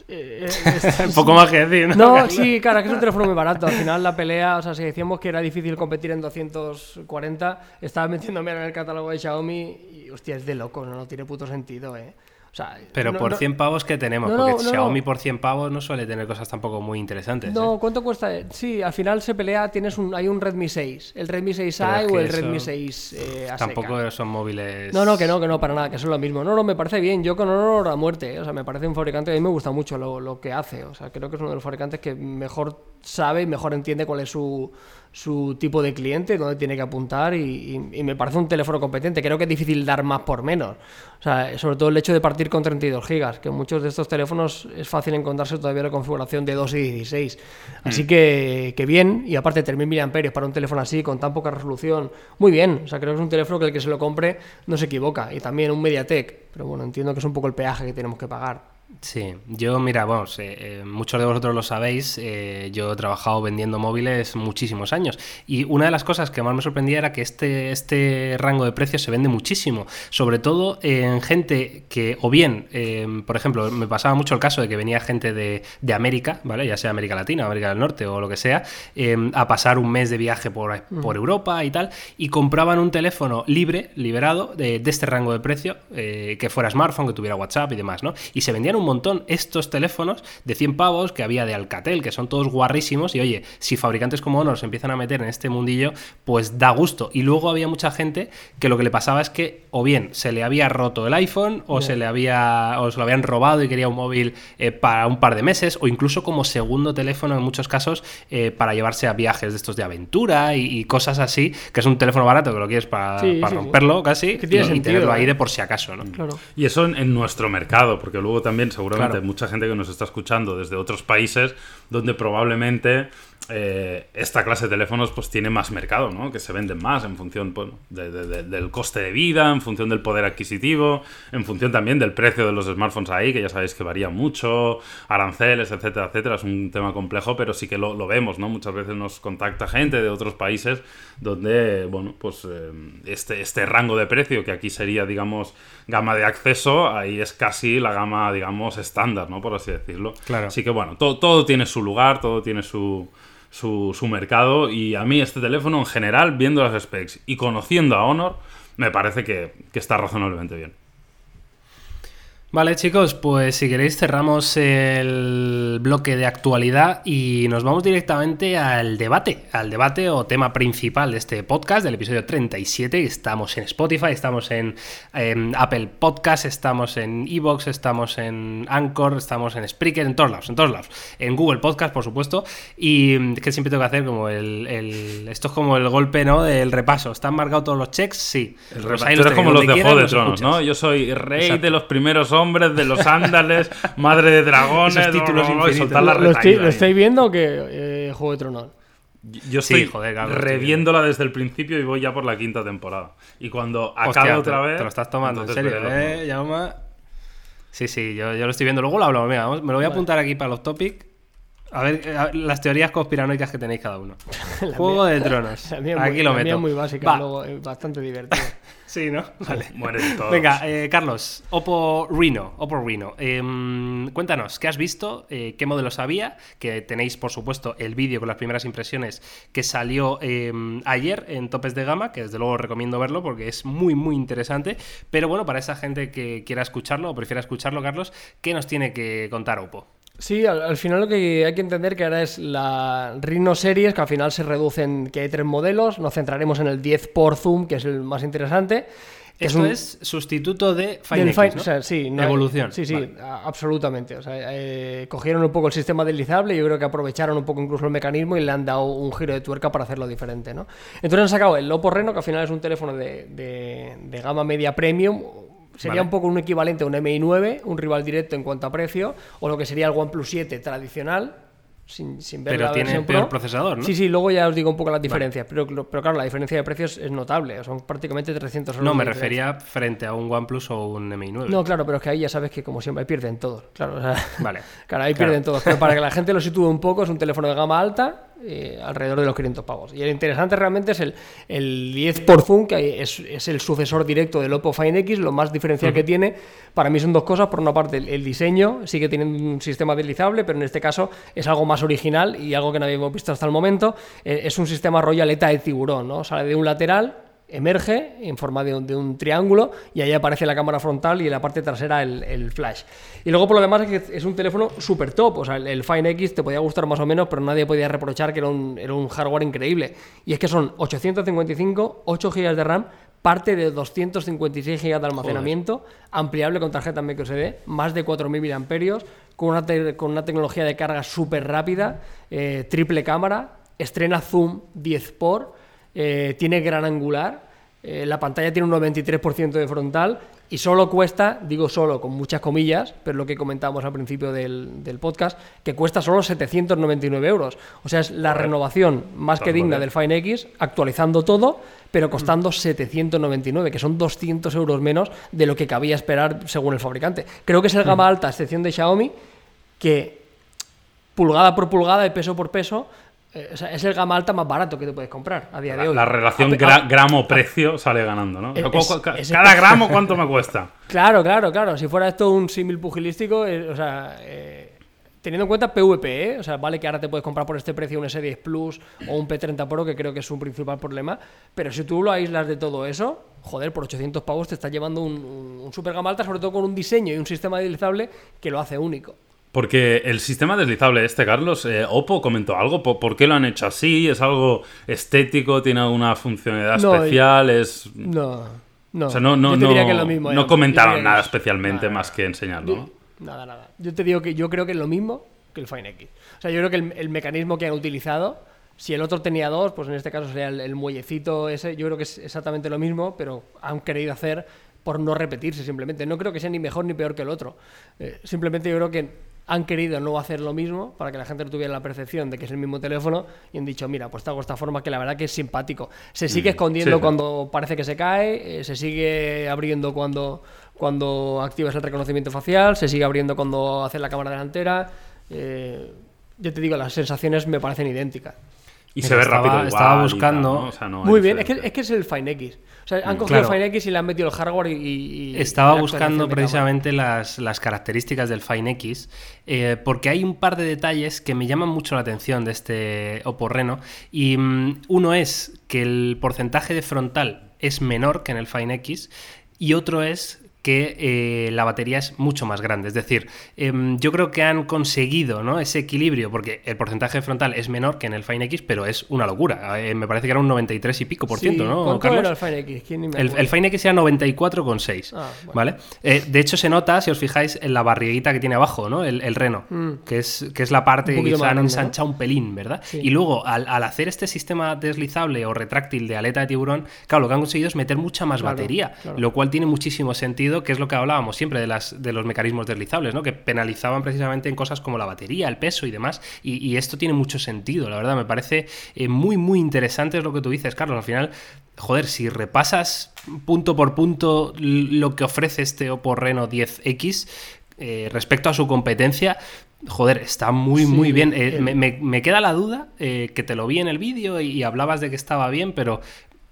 Eh, eh, es- Un poco más que decir, ¿no? Sí, claro, es que es un teléfono muy barato. Al final la pelea, o sea, si decíamos que era difícil competir en 240, estaba metiéndome en el catálogo de Xiaomi y, hostia, es de loco, no, no tiene puto sentido, ¿eh? Sea, Pero no- por no- 100 pavos que tenemos, No, porque. Xiaomi por 100 pavos no suele tener cosas tampoco muy interesantes. No, ¿eh? ¿cuánto cuesta? Sí, al final se pelea, tienes un, hay un Redmi 6, el Redmi 6i Pero es o el Redmi 6 eh, a Tampoco son móviles. No, no, que no, que no, para nada, que es lo mismo. No, no, me parece bien. Yo con Honor a muerte. ¿eh? O sea, me parece un fabricante, a mí me gusta mucho lo, lo que hace. O sea, creo que es uno de los fabricantes que mejor sabe y mejor entiende cuál es su, su tipo de cliente, dónde tiene que apuntar y, y- y me parece un teléfono competente. Creo que es difícil dar más por menos. O sea, sobre todo el hecho de partir con 32 gigas, que en muchos de estos teléfonos es fácil encontrarse todavía la configuración de 2 y 16. Así que, que bien, y aparte 3.000 mAh para un teléfono así, con tan poca resolución, muy bien. O sea, creo que es un teléfono que el que se lo compre no se equivoca. Y también un MediaTek, pero bueno, entiendo que es un poco el peaje que tenemos que pagar. Sí, yo, mira, vamos, eh, eh, muchos de vosotros lo sabéis, eh, yo he trabajado vendiendo móviles muchísimos años y una de las cosas que más me sorprendía era que este, este rango de precios se vende muchísimo, sobre todo en gente que, o bien, eh, por ejemplo, me pasaba mucho el caso de que venía gente de, de América, ¿vale? Ya sea América Latina, América del Norte o lo que sea, eh, a pasar un mes de viaje por, por Europa y tal, y compraban un teléfono libre, liberado, de, de este rango de precio, que fuera smartphone, que tuviera WhatsApp y demás, ¿no? Y se vendían un montón estos teléfonos de 100 pavos que había de Alcatel, que son todos guarrísimos, y oye, si fabricantes como Honor se empiezan a meter en este mundillo, pues da gusto. Y luego había mucha gente que lo que le pasaba es que o bien se le había roto el iPhone, o se le había, o se lo habían robado y quería un móvil eh, para un par de meses, o incluso como segundo teléfono en muchos casos eh, para llevarse a viajes de estos de aventura y, y cosas así, que es un teléfono barato que lo quieres para, Sí, para sí, sí. romperlo casi, que tiene y, y sentido, tenerlo ahí ¿eh? de por si acaso, ¿no? Claro. Y eso en, en nuestro mercado, porque luego también seguramente Claro. mucha gente que nos está escuchando desde otros países donde probablemente eh, esta clase de teléfonos pues tiene más mercado, ¿no? Que se venden más en función bueno, de- de- de- del coste de vida, en función del poder adquisitivo, en función también del precio de los smartphones ahí, que ya sabéis que varía mucho, aranceles, etcétera, etcétera. Es un tema complejo, pero sí que lo, lo vemos, ¿no? Muchas veces nos contacta gente de otros países donde, bueno, pues eh, este, este rango de precio, que aquí sería, digamos, gama de acceso, ahí es casi la gama, digamos, estándar, ¿no? Por así decirlo. Claro. Así que, bueno, todo, todo tiene su lugar, todo tiene su, su, su mercado y a mí este teléfono en general, viendo las specs y conociendo a Honor, me parece que, que está razonablemente bien. Vale, chicos, pues si queréis cerramos el bloque de actualidad y nos vamos directamente al debate, al debate o tema principal de este podcast, del episodio 37. Estamos en Spotify, estamos en, en Apple Podcast, estamos en Evox, estamos en Anchor, estamos en Spreaker, en todos lados, en todos lados. En Google Podcast, por supuesto. Y mm, que siempre tengo que hacer como el, el- Esto es como el golpe, ¿no? Del repaso. ¿Están marcados todos los checks? Sí. El Pues repa- ahí tú eres tenéis, como los de Juego de Tronos, ¿no? Yo soy rey Exacto. de los primeros hombres, de los ándales, madre de dragones, Esos títulos y infinitos. soltar la ¿Lo, lo estoy- estáis viendo que eh, Juego de Tronos? Yo Sí, estoy joder, claro, lo estoy reviéndola desde el principio y voy ya por la quinta temporada. Y cuando acabe otra vez. te lo estás tomando en serio, ¿eh, Jaume? Sí, sí, yo, yo lo estoy viendo. Luego lo hablamos. Mira, me lo voy a apuntar aquí para los topics. A ver, eh, a ver las teorías conspiranoicas que tenéis cada uno. Juego de Tronos. La mía es muy- Aquí lo la mía meto. es muy básica, Va. luego es bastante divertida. Sí, ¿no? Vale. Mueren todos. Venga, eh, Carlos, Oppo Reno, Oppo Reno. Em, cuéntanos, ¿qué has visto? Eh, ¿Qué modelos había? Que tenéis, por supuesto, el vídeo con las primeras impresiones que salió em, ayer en Topes de Gama, que desde luego recomiendo verlo porque es muy, muy interesante. Pero bueno, para esa gente que quiera escucharlo o prefiera escucharlo, Carlos, ¿qué nos tiene que contar Oppo? Sí, al, al final lo que hay que entender que ahora es la Rhino Series, que al final se reducen, que hay tres modelos, nos centraremos en el 10 por Zoom, que es el más interesante. Esto un- es, sustituto de Fine X, Fine- ¿no? o sea, sí, no- Evolución. Sí, sí, Vale. a- absolutamente. O sea, eh, cogieron un poco el sistema deslizable, yo creo que aprovecharon un poco incluso el mecanismo y le han dado un giro de tuerca para hacerlo diferente, ¿no? Entonces han sacado el Oppo Reno, que al final es un teléfono de, de- de gama media premium. Sería Vale. un poco un equivalente a un MI9, un rival directo en cuanto a precio, o lo que sería el OnePlus 7 tradicional, sin, sin ver Pero la tiene peor Pro. procesador, ¿no? Sí, sí, luego ya os digo un poco las diferencias. Pero, pero claro, la diferencia de precios es notable. Son prácticamente 300 euros. No, me refería frente a un OnePlus o un MI9. No, claro, pero es que ahí ya sabes que como siempre ahí pierden todos. Claro, o sea, Vale. Claro, ahí Claro. pierden todos. Pero para que la gente lo sitúe un poco, es un teléfono de gama alta, eh, alrededor de los 500 pavos. Y el interesante realmente es el, el 10 por Zoom, que es, es el sucesor directo del Oppo Find X. Lo más diferencial que tiene, para mí son dos cosas. Por una parte, el, el diseño sigue teniendo un sistema deslizable, pero en este caso es algo más original y algo que no habíamos visto hasta el momento. Eh, es un sistema rollo aleta de tiburón, ¿no? Sale de un lateral, emerge en forma de un, de un triángulo y ahí aparece la cámara frontal y en la parte trasera el, el flash. Y luego por lo demás es que es un teléfono súper top, o sea, el, el Find X te podía gustar más o menos, pero nadie podía reprochar que era un, era un hardware increíble. Y es que son 855, 8 GB de RAM, parte de 256 GB de almacenamiento, ampliable con tarjeta microSD, más de 4.000 mAh, con una, te- con una tecnología de carga súper rápida, eh, triple cámara, estrena Zoom 10 por, eh, tiene gran angular, eh, la pantalla tiene un 93% de frontal y solo cuesta, digo solo con muchas comillas, pero lo que comentábamos al principio del, del podcast, que cuesta solo 799 euros. O sea, es la renovación más que digna del Fine X, actualizando todo, pero costando 799, que son 200 euros menos de lo que cabía esperar según el fabricante. Creo que es el gama alta, a excepción de Xiaomi, que pulgada por pulgada y peso por peso, eh, o sea, es el gama alta más barato que te puedes comprar a día de hoy. la relación gra- gramo-precio sale ganando, ¿no? Es- es- cada gramo, ¿cuánto me cuesta? Claro, claro, claro. Si fuera esto un símil pugilístico, eh, o sea, eh, teniendo en cuenta PVP, ¿eh? o sea, vale que ahora te puedes comprar por este precio un S10 Plus o un P30 Pro, que creo que es un principal problema, pero si tú lo aíslas de todo eso, joder, por 800 pavos te estás llevando un, un, un super gama alta, sobre todo con un diseño y un sistema deslizable que lo hace único. Porque el sistema deslizable este, Carlos, eh, Oppo comentó algo. ¿Por, por qué lo han hecho así? ¿Es algo estético? ¿Tiene alguna funcionalidad No, especial? ¿Es...? No, no. O sea, no, no, Yo te diría no- que es lo mismo. no eh. Comentaron nada es- especialmente nada, más que enseñarlo. Nada, nada. Yo te digo que yo creo que es lo mismo que el Fine X. O sea, yo creo que el, el mecanismo que han utilizado, si el otro tenía dos, pues en este caso sería el, el muellecito ese, yo creo que es exactamente lo mismo, pero han querido hacer por no repetirse simplemente. No creo que sea ni mejor ni peor que el otro. Eh, simplemente yo creo que han querido no hacer lo mismo para que la gente no tuviera la percepción de que es el mismo teléfono y han dicho, mira, pues te hago esta forma que la verdad que es simpático. Se sigue escondiendo Mm, sí, sí. cuando parece que se cae, eh, se sigue abriendo cuando, cuando activas el reconocimiento facial, se sigue abriendo cuando haces la cámara delantera. eh, yo te digo, las sensaciones me parecen idénticas. Y se ve estaba- rápido igual estaba tal, buscando- ¿no? O sea, no hay Muy bien, es que, es que es el Fine X. O sea, han cogido Claro. el Fine X y le han metido el hardware y. y- y Estaba la buscando precisamente las, las características del Fine X, eh, porque hay un par de detalles que me llaman mucho la atención de este Oppo Reno. Y mm, uno es que el porcentaje de frontal es menor que en el Fine X, y otro es que eh, la batería es mucho más grande. Es decir, em, yo creo que han conseguido ¿no? ese equilibrio, porque el porcentaje frontal es menor que en el Fine X, pero es una locura. Eh, me parece que era un 93 y pico por Sí, ciento, ¿no? ¿Cuánto Carlos? era el Fine X? ¿Quién me El, el Fine X era 94,6. Ah, bueno. ¿Vale? Eh, de hecho, se nota, si os fijáis, en la barriguita que tiene abajo, ¿no? El, el reno, que, es, que es la parte Mm. Que más han ensanchado un pelín, ¿verdad? Sí. Y luego, al, al hacer este sistema deslizable o retráctil de aleta de tiburón, claro, lo que han conseguido es meter mucha más Claro, batería, claro. lo cual tiene muchísimo sentido, que es lo que hablábamos siempre de, las, de los mecanismos deslizables, ¿no? Que penalizaban precisamente en cosas como la batería, el peso y demás. Y, y esto tiene mucho sentido, la verdad. Me parece eh, muy, muy interesante es lo que tú dices, Carlos. Al final, joder, si repasas punto por punto lo que ofrece este Oppo Reno 10X eh, respecto a su competencia, joder, está muy, Sí, muy bien. Eh, me, queda la duda, que te lo vi en el vídeo y, y hablabas de que estaba bien, pero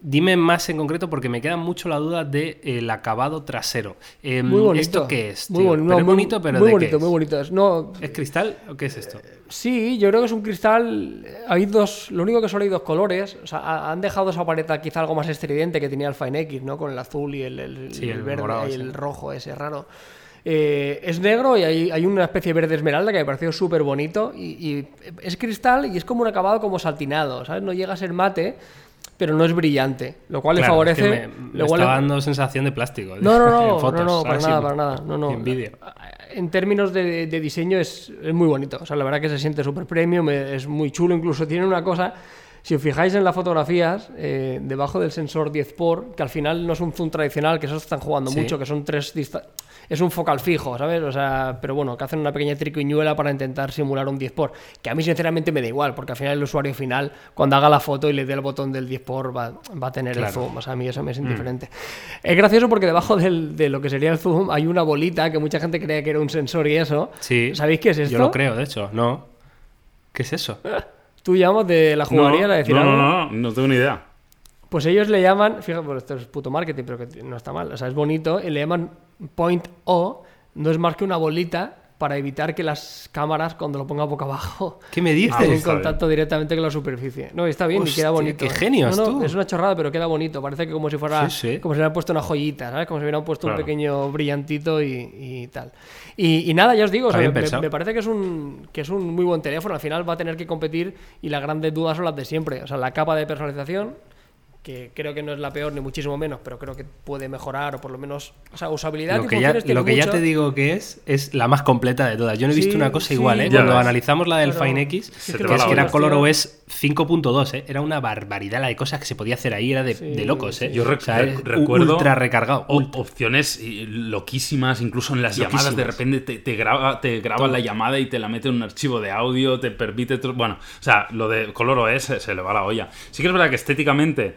dime más en concreto porque me queda mucho la duda del acabado trasero. Eh, Muy bonito. ¿Esto qué es? Muy tío? boni- no, Pero es muy- bonito, pero muy ¿de bonito, qué es? muy bonito. No, ¿Es cristal o qué es esto? Sí, yo creo que es un cristal. Hay dos. Lo único que solo hay dos colores. O sea, ha- han dejado esa paleta quizá algo más estridente que tenía el Fine X, ¿no? Con el azul y el, el- Sí, el el verde morado y el rojo ese raro. Eh, es negro y hay, hay una especie de verde esmeralda que me pareció súper bonito. Y, y es cristal y es como un acabado como saltinado, ¿sabes? No llega a ser mate, pero no es brillante. Lo cual Claro, le es que favorece. me, me lo cual está le- dando sensación de plástico. no, no, no, fotos, no, no, para nada, para nada. No, no. en términos de, de diseño es, es muy bonito. O sea, la verdad que se siente súper premium, es muy chulo. Incluso tiene una cosa Si os fijáis en las fotografías, eh, debajo del sensor 10 por, que al final no es un zoom tradicional, que esos están jugando Sí. mucho, que son tres dista- es un focal fijo, ¿sabes? O sea, pero bueno, que hacen una pequeña triquiñuela para intentar simular un 10 por, que a mí sinceramente me da igual, porque al final el usuario final, cuando haga la foto y le dé el botón del 10 por, va, va a tener el zoom, o sea, a mí eso me es indiferente. Es gracioso porque debajo del- de lo que sería el zoom hay una bolita que mucha gente creía que era un sensor y eso. Sí. ¿Sabéis qué es esto? Yo lo creo, de hecho. No. ¿Qué es eso? Tú llamas de la jugaría no, a decir no, algo. no, no, no tengo ni idea. Pues ellos le llaman, fíjate, pues esto es puto marketing, pero que no está mal, o sea, es bonito, y le llaman Point O, no es más que una bolita para evitar que las cámaras, cuando lo ponga boca abajo, ¿Qué me dices? Estén en bien. contacto directamente con la superficie. No, está bien y Hostia, queda bonito. qué ¿eh? genios, No, no, tú. Es una chorrada, pero queda bonito. Parece que como si fuera, Sí, sí. como si le hubieran puesto una joyita, ¿sabes? Como si hubieran puesto Claro. un pequeño brillantito y, y tal. Y, y nada, ya os digo, o sea, me, me parece que es, un, que es un muy buen teléfono. Al final va a tener que competir y las grandes dudas son las de siempre. O sea, la capa de personalización, que creo que no es la peor ni muchísimo menos, pero creo que puede mejorar o por lo menos, o sea, usabilidad Lo y que, ya, funciones tiene lo que ya te digo que es, es la más completa de todas. Yo no he visto Sí, una cosa sí, igual, ¿eh? ya Cuando ves. analizamos la del Pero- Fine X, Sí, que, es que era olla. ColorOS 5.2, ¿eh? Era una barbaridad la de cosas que se podía hacer ahí, era de, Sí, de locos, ¿eh? Yo rec- O sea, rec- es recuerdo ultra recargado. o- ultra. opciones eh, loquísimas, incluso en las Loquísimas. llamadas de repente te, te graba, te graba la llamada y te la mete en un archivo de audio, te permite... Bueno, o sea, lo de color OS se, se le va la olla. Sí que es verdad que estéticamente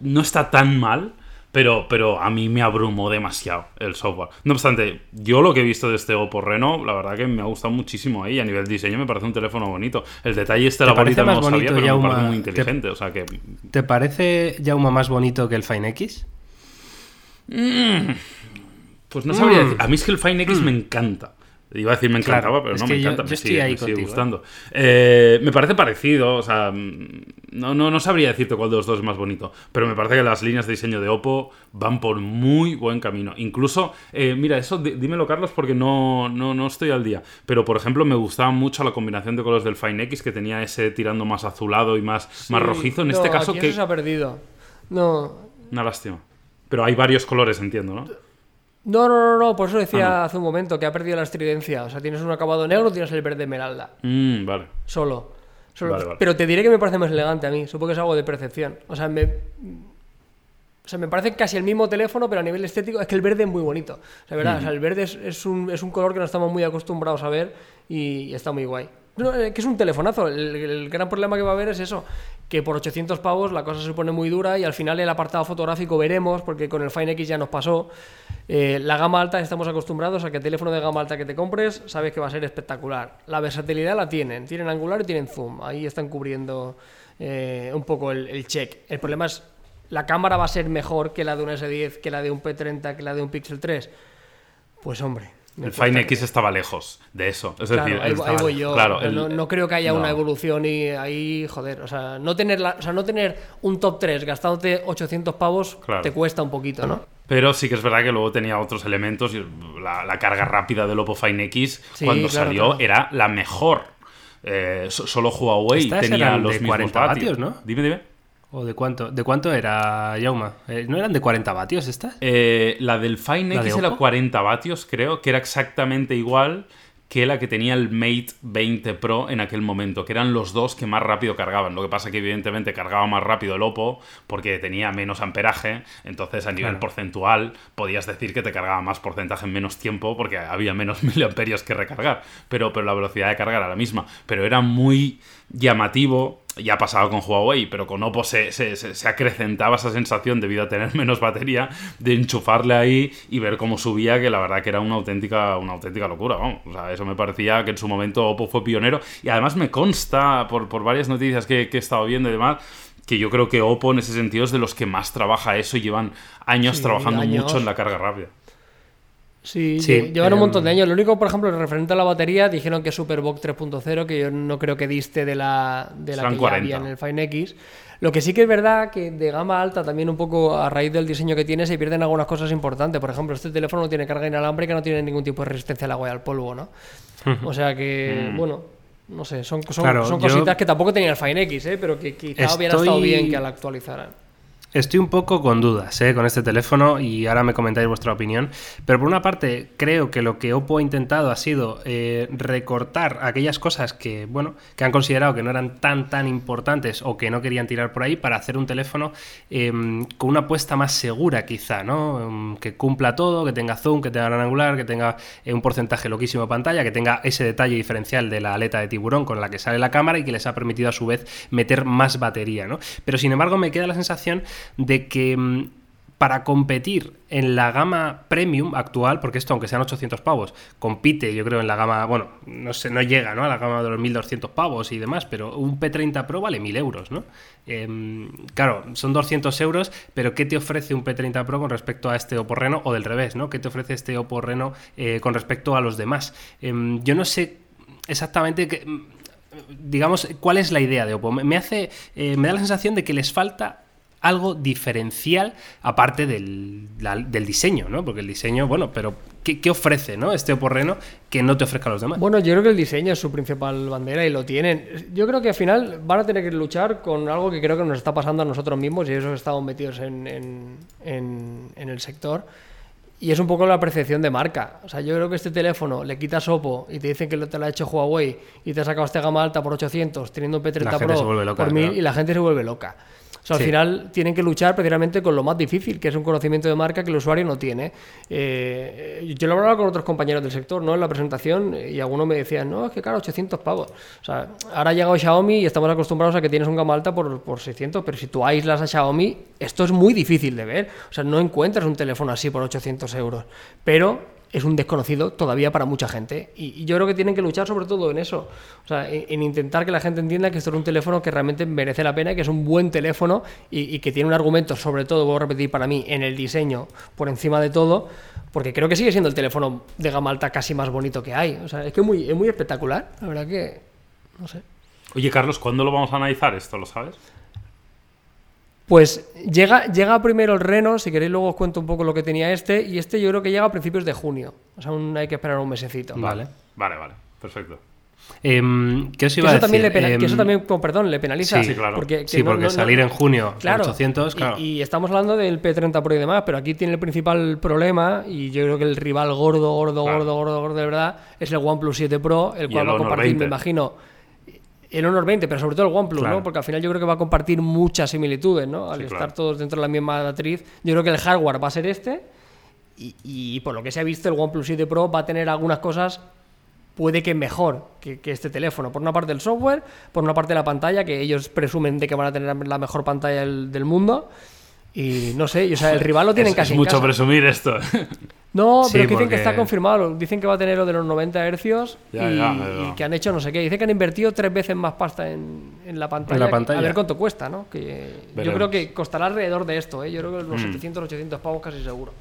no está tan mal, pero, pero a mí me abrumó demasiado el software. No obstante, yo lo que he visto de este Oppo Reno, la verdad que me ha gustado muchísimo ahí. A nivel diseño me parece un teléfono bonito. El detalle este de la ¿Te bolita no lo sabía, bonito, pero me parece muy te- inteligente. O sea que ¿Te parece Jauma más bonito que el Fine X? Pues no sabría Mm. decir. A mí es que el Fine X me encanta. Iba a decir me encantaba, Claro, pero no me yo- encanta. yo me estoy sigue, ahí me sigue contigo, ¿eh? gustando. Eh, me parece parecido, o sea, mm, no, no, no sabría decirte cuál de los dos es más bonito, pero me parece que las líneas de diseño de Oppo van por muy buen camino. Incluso, eh, mira, eso dímelo, Carlos, porque no, no, no estoy al día. Pero, por ejemplo, me gustaba mucho la combinación de colores del Fine X, que tenía ese tirando más azulado y más, más rojizo. En no, este caso, aquí que eso se ha perdido. No, una lástima. Pero hay varios colores, entiendo, ¿no? No, no, no, no, por eso decía Ah, no. hace un momento que ha perdido la estridencia. O sea, tienes un acabado negro, tienes el verde esmeralda. Mm, vale. Solo. Solo. Vale, vale. Pero te diré que me parece más elegante a mí. Supongo que es algo de percepción. O sea, me. O sea, me parece casi el mismo teléfono, pero a nivel estético es que el verde es muy bonito. O sea, ¿verdad? O sea, el verde es, es un, es un color que no estamos muy acostumbrados a ver y, está muy guay. Eh, que es un telefonazo. El, el gran problema que va a haber es eso, que por 800 pavos la cosa se pone muy dura y al final el apartado fotográfico veremos, porque con el Fine X ya nos pasó. Eh, la gama alta estamos acostumbrados a que el teléfono de gama alta que te compres sabes que va a ser espectacular. La versatilidad la tienen, tienen angular y tienen zoom. Ahí están cubriendo eh, un poco el, el check. El problema es, ¿la cámara va a ser mejor que la de un S10, que la de un P30, que la de un Pixel 3? Pues hombre. El Fine. X estaba lejos de eso. Es Claro, decir, ahí, ahí voy yo. Claro, el- no, no creo que haya no. una evolución y ahí, joder, o sea, no tener, la- o sea, no tener un top 3 gastándote 800 pavos Claro. te cuesta un poquito, ¿no? Pero sí que es verdad que luego tenía otros elementos y la, la carga rápida del Oppo Fine X Sí, cuando claro, salió claro. era la mejor. Eh, so- solo Huawei Estas tenía los de mismos 40 vatios, ¿no? Dime, dime. ¿O de cuánto, de cuánto era Jauma? Eh, ¿No eran de 40 vatios estas? Eh, la del Fine ¿La X era Oppo? 40 vatios, creo, que era exactamente igual que la que tenía el Mate 20 Pro en aquel momento, que eran los dos que más rápido cargaban. Lo que pasa que evidentemente cargaba más rápido el Oppo porque tenía menos amperaje, entonces a nivel Claro. porcentual podías decir que te cargaba más porcentaje en menos tiempo porque había menos miliamperios que recargar, pero, pero la velocidad de carga era la misma. Pero era muy llamativo ya ha pasado con Huawei, pero con Oppo se, se- se- se acrecentaba esa sensación debido a tener menos batería de enchufarle ahí y ver cómo subía, que la verdad que era una auténtica, una auténtica locura. Vamos. O sea, eso me parecía que en su momento Oppo fue pionero y además me consta por, por varias noticias que, que he estado viendo y demás que yo creo que Oppo en ese sentido es de los que más trabaja eso y llevan años Sí, trabajando años. mucho en la carga rápida. Sí, Sí, lle- llevan un montón de años. Lo único, por ejemplo, referente a la batería, dijeron que Superbox 3.0, que yo no creo que diste de la, de la que ya 40. había en el Fine X. Lo que sí que es verdad que de gama alta, también un poco a raíz del diseño que tiene, se pierden algunas cosas importantes. Por ejemplo, este teléfono no tiene carga inalámrica, no tiene ningún tipo de resistencia al agua y al polvo, ¿no? O sea que, bueno, no sé, son, son, Claro, son yo- cositas que tampoco tenía el Fine X, ¿eh? pero que quizá hubiera Estoy- estado bien que la actualizaran. Estoy un poco con dudas ¿eh? con este teléfono y ahora me comentáis vuestra opinión. Pero por una parte, creo que lo que Oppo ha intentado ha sido eh, recortar aquellas cosas que, bueno, que han considerado que no eran tan tan importantes o que no querían tirar por ahí para hacer un teléfono em, con una apuesta más segura, quizá, ¿no? Em, que cumpla todo, que tenga zoom, que tenga gran angular, que tenga eh, un porcentaje loquísimo de pantalla, que tenga ese detalle diferencial de la aleta de tiburón con la que sale la cámara y que les ha permitido a su vez meter más batería, ¿no? Pero sin embargo, me queda la sensación de que mm, para competir en la gama premium actual, porque esto, aunque sean 800 pavos, compite, yo creo, en la gama, bueno, no sé, no llega ¿no? a la gama de los 1200 pavos y demás, pero un P30 Pro vale 1000 euros, ¿no? Em, claro, son 200 euros, pero ¿qué te ofrece un P30 Pro con respecto a este Oppo Reno? O del revés, ¿no? ¿Qué te ofrece este Oppo Reno eh, con respecto a los demás? Em, yo no sé exactamente digamos, ¿cuál es la idea de Oppo? Me hace, eh, me da la sensación de que les falta algo diferencial aparte del, diseño, ¿no? Porque el diseño, bueno, pero ¿qué, ofrece, ¿no? Este Oppo Reno que no te ofrezca a los demás? Bueno, yo creo que el diseño es su principal bandera y lo tienen. Yo creo que al final van a tener que luchar con algo que creo que nos está pasando a nosotros mismos y eso estamos metidos en, en, el sector. Y es un poco la percepción de marca. O sea, yo creo que este teléfono le quitas Oppo y te dicen que te lo ha hecho Huawei y te ha sacado este gama alta por 800 teniendo un P30 Pro por 1000 y la gente se vuelve loca. O sea, al final tienen que luchar precisamente con lo más difícil, que es un conocimiento de marca que el usuario no tiene. Eh, yo lo he hablado con otros compañeros del sector, ¿no? En la presentación, y algunos me decían, no, es que claro, 800 pavos. O sea, ahora ha llegado Xiaomi y estamos acostumbrados a que tienes un gama alta por, por 600, pero si tú aíslas a Xiaomi, esto es muy difícil de ver. O sea, no encuentras un teléfono así por 800 euros. Pero es un desconocido todavía para mucha gente. Y, yo creo que tienen que luchar sobre todo en eso. O sea, en, intentar que la gente entienda que esto es un teléfono que realmente merece la pena, que es un buen teléfono y, que tiene un argumento, sobre todo, voy a repetir para mí, en el diseño por encima de todo, porque creo que sigue siendo el teléfono de gama alta casi más bonito que hay. O sea, es que muy, es muy espectacular. La verdad que. No sé. Oye, Carlos, ¿cuándo lo vamos a analizar esto? ¿Lo sabes? Pues llega, llega primero el Reno, si queréis luego os cuento un poco lo que tenía este, y este yo creo que llega a principios de junio. O sea, aún hay que esperar un mesecito. Vale, vale, vale, perfecto. Em, ¿Qué os iba que eso a decir? También le que eso también, perdón, le penaliza. Sí, claro. Porque, sí, porque salir en junio claro, 800, claro. Y, estamos hablando del P30 Pro y demás, pero aquí tiene el principal problema, y yo creo que el rival gordo, gordo, gordo, gordo, gordo de verdad, es el OnePlus 7 Pro, el cual va a compartir, me imagino el Honor 20, pero sobre todo el OnePlus, ¿no? Porque al final yo creo que va a compartir muchas similitudes, ¿no? Al estar todos dentro de la misma matriz. Yo creo que el hardware va a ser este. Y, por lo que se ha visto, el OnePlus 7 Pro va a tener algunas cosas, puede que mejor que, este teléfono. Por una parte el software, por una parte la pantalla, que ellos presumen de que van a tener la mejor pantalla del, mundo. Y no sé, o sea, el rival lo tienen casi. Es mucho presumir esto. No, pero dicen que está confirmado. Dicen que va a tener lo de los 90 hercios y, que han hecho no sé qué. Dicen que han invertido tres veces más pasta en, la, pantalla, A ver cuánto cuesta, ¿no? Que yo creo que costará alrededor de esto, ¿eh? Yo creo que los 700, mm. 800 pavos casi seguro.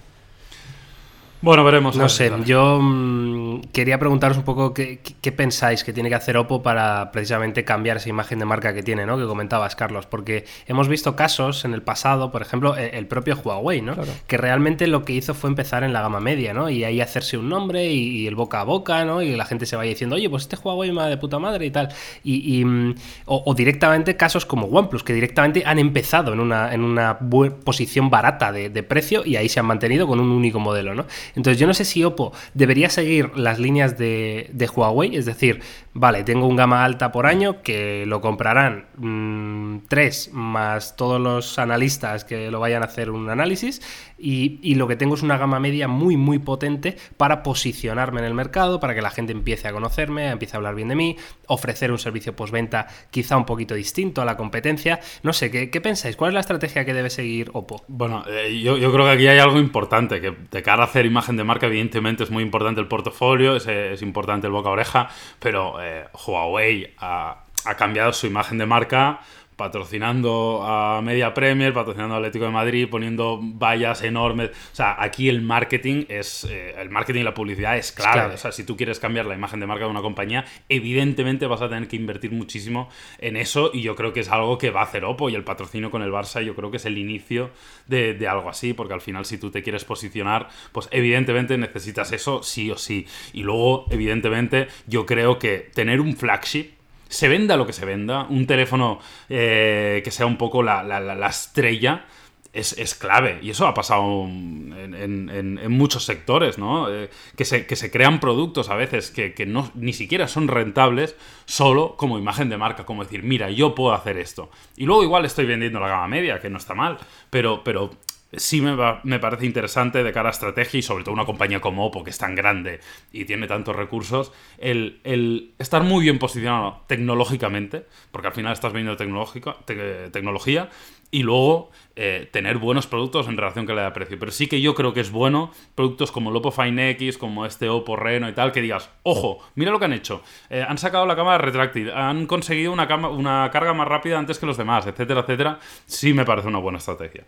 Bueno, veremos. No sé, yo mm, quería preguntaros un poco qué, pensáis que tiene que hacer Oppo para precisamente cambiar esa imagen de marca que tiene, ¿no? Que comentabas, Carlos, porque hemos visto casos en el pasado, por ejemplo, e, el propio Huawei, ¿no? Que realmente lo que hizo fue empezar en la gama media, ¿no? Y ahí hacerse un nombre y, el boca a boca, ¿no? Y la gente se vaya diciendo, oye, pues este Huawei va de puta madre y tal. Y, mm, o, directamente casos como OnePlus, que directamente han empezado en una, en una posición barata de, de precio y ahí se han mantenido con un único modelo, ¿no? Entonces yo no sé si Oppo debería seguir las líneas de, Huawei, es decir, vale, tengo un gama alta por año que lo comprarán mm, tres más todos los analistas que lo vayan a hacer un análisis y, lo que tengo es una gama media muy muy potente para posicionarme en el mercado, para que la gente empiece a conocerme, empiece a hablar bien de mí, ofrecer un servicio postventa quizá un poquito distinto a la competencia. No sé, ¿qué, pensáis? ¿Cuál es la estrategia que debe seguir Oppo? Bueno, eh, yo, creo que aquí hay algo importante, que de cara a hacer imagen de marca, evidentemente es muy importante el portafolio, es, importante el boca a oreja, pero eh, Huawei ha, ha cambiado su imagen de marca patrocinando a Media Premier, patrocinando a Atlético de Madrid, poniendo vallas enormes. O sea, aquí el marketing es. Eh, el marketing y la publicidad es clave. O sea, si tú quieres cambiar la imagen de marca de una compañía, evidentemente vas a tener que invertir muchísimo en eso. Y yo creo que es algo que va a hacer Oppo. Y el patrocinio con el Barça, yo creo que es el inicio de, de algo así. Porque al final, si tú te quieres posicionar, pues evidentemente necesitas eso sí o sí. Y luego, evidentemente, yo creo que tener un flagship se venda lo que se venda, un teléfono eh, que sea un poco la, estrella, es, es, clave. Y eso ha pasado en, en, en muchos sectores, ¿no? Eh, que, se, que, se, crean productos a veces que, que, no, ni siquiera son rentables solo como imagen de marca, como decir, mira, yo puedo hacer esto. Y luego igual estoy vendiendo la gama media, que no está mal, pero, pero sí me, va, me, parece interesante de cara a estrategia y sobre todo una compañía como Oppo que es tan grande y tiene tantos recursos, el, el estar muy bien posicionado tecnológicamente, porque al final estás vendiendo te, tecnología y luego eh, tener buenos productos en relación calidad-precio. Pero sí que yo creo que es bueno productos como el Oppo Fine X, como este Oppo Reno y tal, que digas, ojo, mira lo que han hecho. Eh, han sacado la cámara retráctil, han conseguido una, una carga más rápida antes que los demás, etcétera, etcétera. Sí me parece una buena estrategia.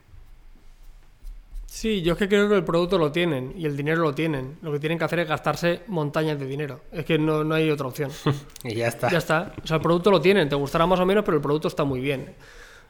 Sí, yo es que creo que el producto lo tienen y el dinero lo tienen. Lo que tienen que hacer es gastarse montañas de dinero. Es que no, no hay otra opción. y ya está. Ya está. O sea, el producto lo tienen. Te gustará más o menos, pero el producto está muy bien.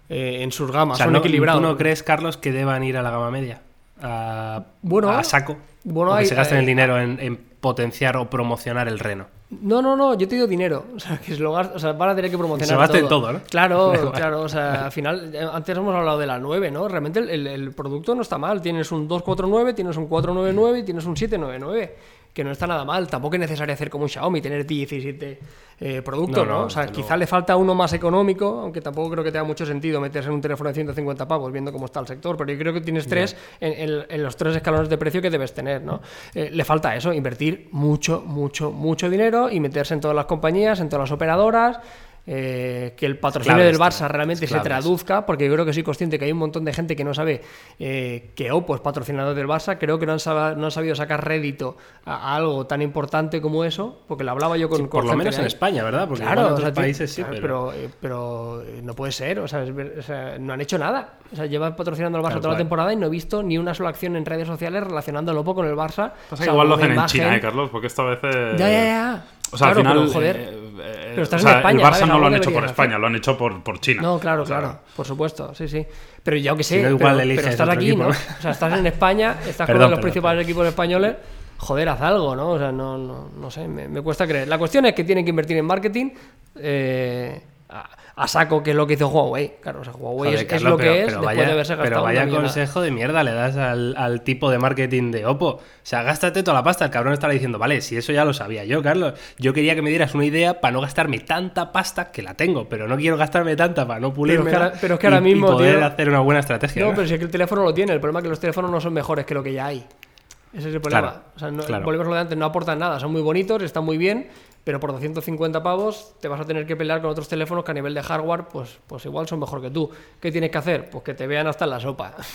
Eh, en sus gamas. O sea, son no, equilibrados. ¿Tú no crees, Carlos, que deban ir a la gama media? A, bueno, a saco. Bueno, o que hay, se gasten hay, el dinero en, en, potenciar o promocionar el reno. No, no, no, yo te digo dinero. O sea, que se lo o sea, van a tener que promocionar. Se todo. todo, ¿no? Claro, claro. O sea, al final, antes hemos hablado de la 9, ¿no? Realmente el producto no está mal. Tienes un 249, tienes un 499 y tienes un 799 que no está nada mal. Tampoco es necesario hacer como un Xiaomi, tener 17 eh, productos, No, ¿no? no, O sea, quizá le falta uno más económico, aunque tampoco creo que tenga mucho sentido meterse en un teléfono de 150 pavos viendo cómo está el sector, pero yo creo que tienes tres en, en, en, los tres escalones de precio que debes tener, ¿no? Eh, le falta eso, invertir mucho, mucho, mucho dinero y meterse en todas las compañías, en todas las operadoras. Eh, que el patrocinio del Barça realmente se traduzca, porque yo creo que soy consciente que hay un montón de gente que no sabe eh, que Oppo es patrocinador del Barça, creo que no han, sab no han sabido sacar rédito a, a, algo tan importante como eso, porque lo hablaba yo con... Sí, con por lo menos en España, ¿verdad? Porque claro, en otros o sea, países sí, pero... Pero, pero... no puede ser, o sea, es, o sea, no han hecho nada. O sea, llevan patrocinando al Barça Claro, toda la temporada y no he visto ni una sola acción en redes sociales relacionando al Oppo con el Barça. Pasa que igual lo hacen en. China, ¿eh, Carlos? Porque esta vez... Eh... Ya, ya, ya. O sea, Claro, al final, pero, joder. eh, eh, Pero estás o sea, en España, el Barça ¿sabes? no lo han hecho por España, hacer. lo han hecho por, por China. No, claro, O sea, claro, por supuesto, sí, sí. Pero ya que sé, Si no, igual pero, pero estás aquí, equipo, ¿no? O sea, estás en España, estás Perdón, con los perdón, principales perdón. equipos españoles, joder, haz algo, ¿no? O sea, no, no, no sé, me, me cuesta creer. La cuestión es que tienen que invertir en marketing eh, a, a saco, que es lo que hizo Huawei. Claro, o sea, Huawei Joder, es, lo que pero- es pero después vaya, de haberse Pero gastado vaya una millonada. consejo de mierda le das al, al tipo de marketing de Oppo. O sea, gástate toda la pasta. El cabrón estará diciendo, vale, si eso ya lo sabía yo, Carlos. Yo quería que me dieras una idea para no gastarme tanta pasta que la tengo, pero no quiero gastarme tanta para no pulirme. que pero es que ahora y, mismo, y poder tío- hacer una buena estrategia. No, ¿no? pero si es que el teléfono lo tiene. El problema es que los teléfonos no son mejores que lo que ya hay. Ese es el problema. Claro, o sea, no, claro. volvemos a lo de antes, no aportan nada. Son muy bonitos, están muy bien, pero por 250 pavos te vas a tener que pelear con otros teléfonos que a nivel de hardware, pues, pues igual son mejor que tú. ¿Qué tienes que hacer? Pues que te vean hasta en la sopa.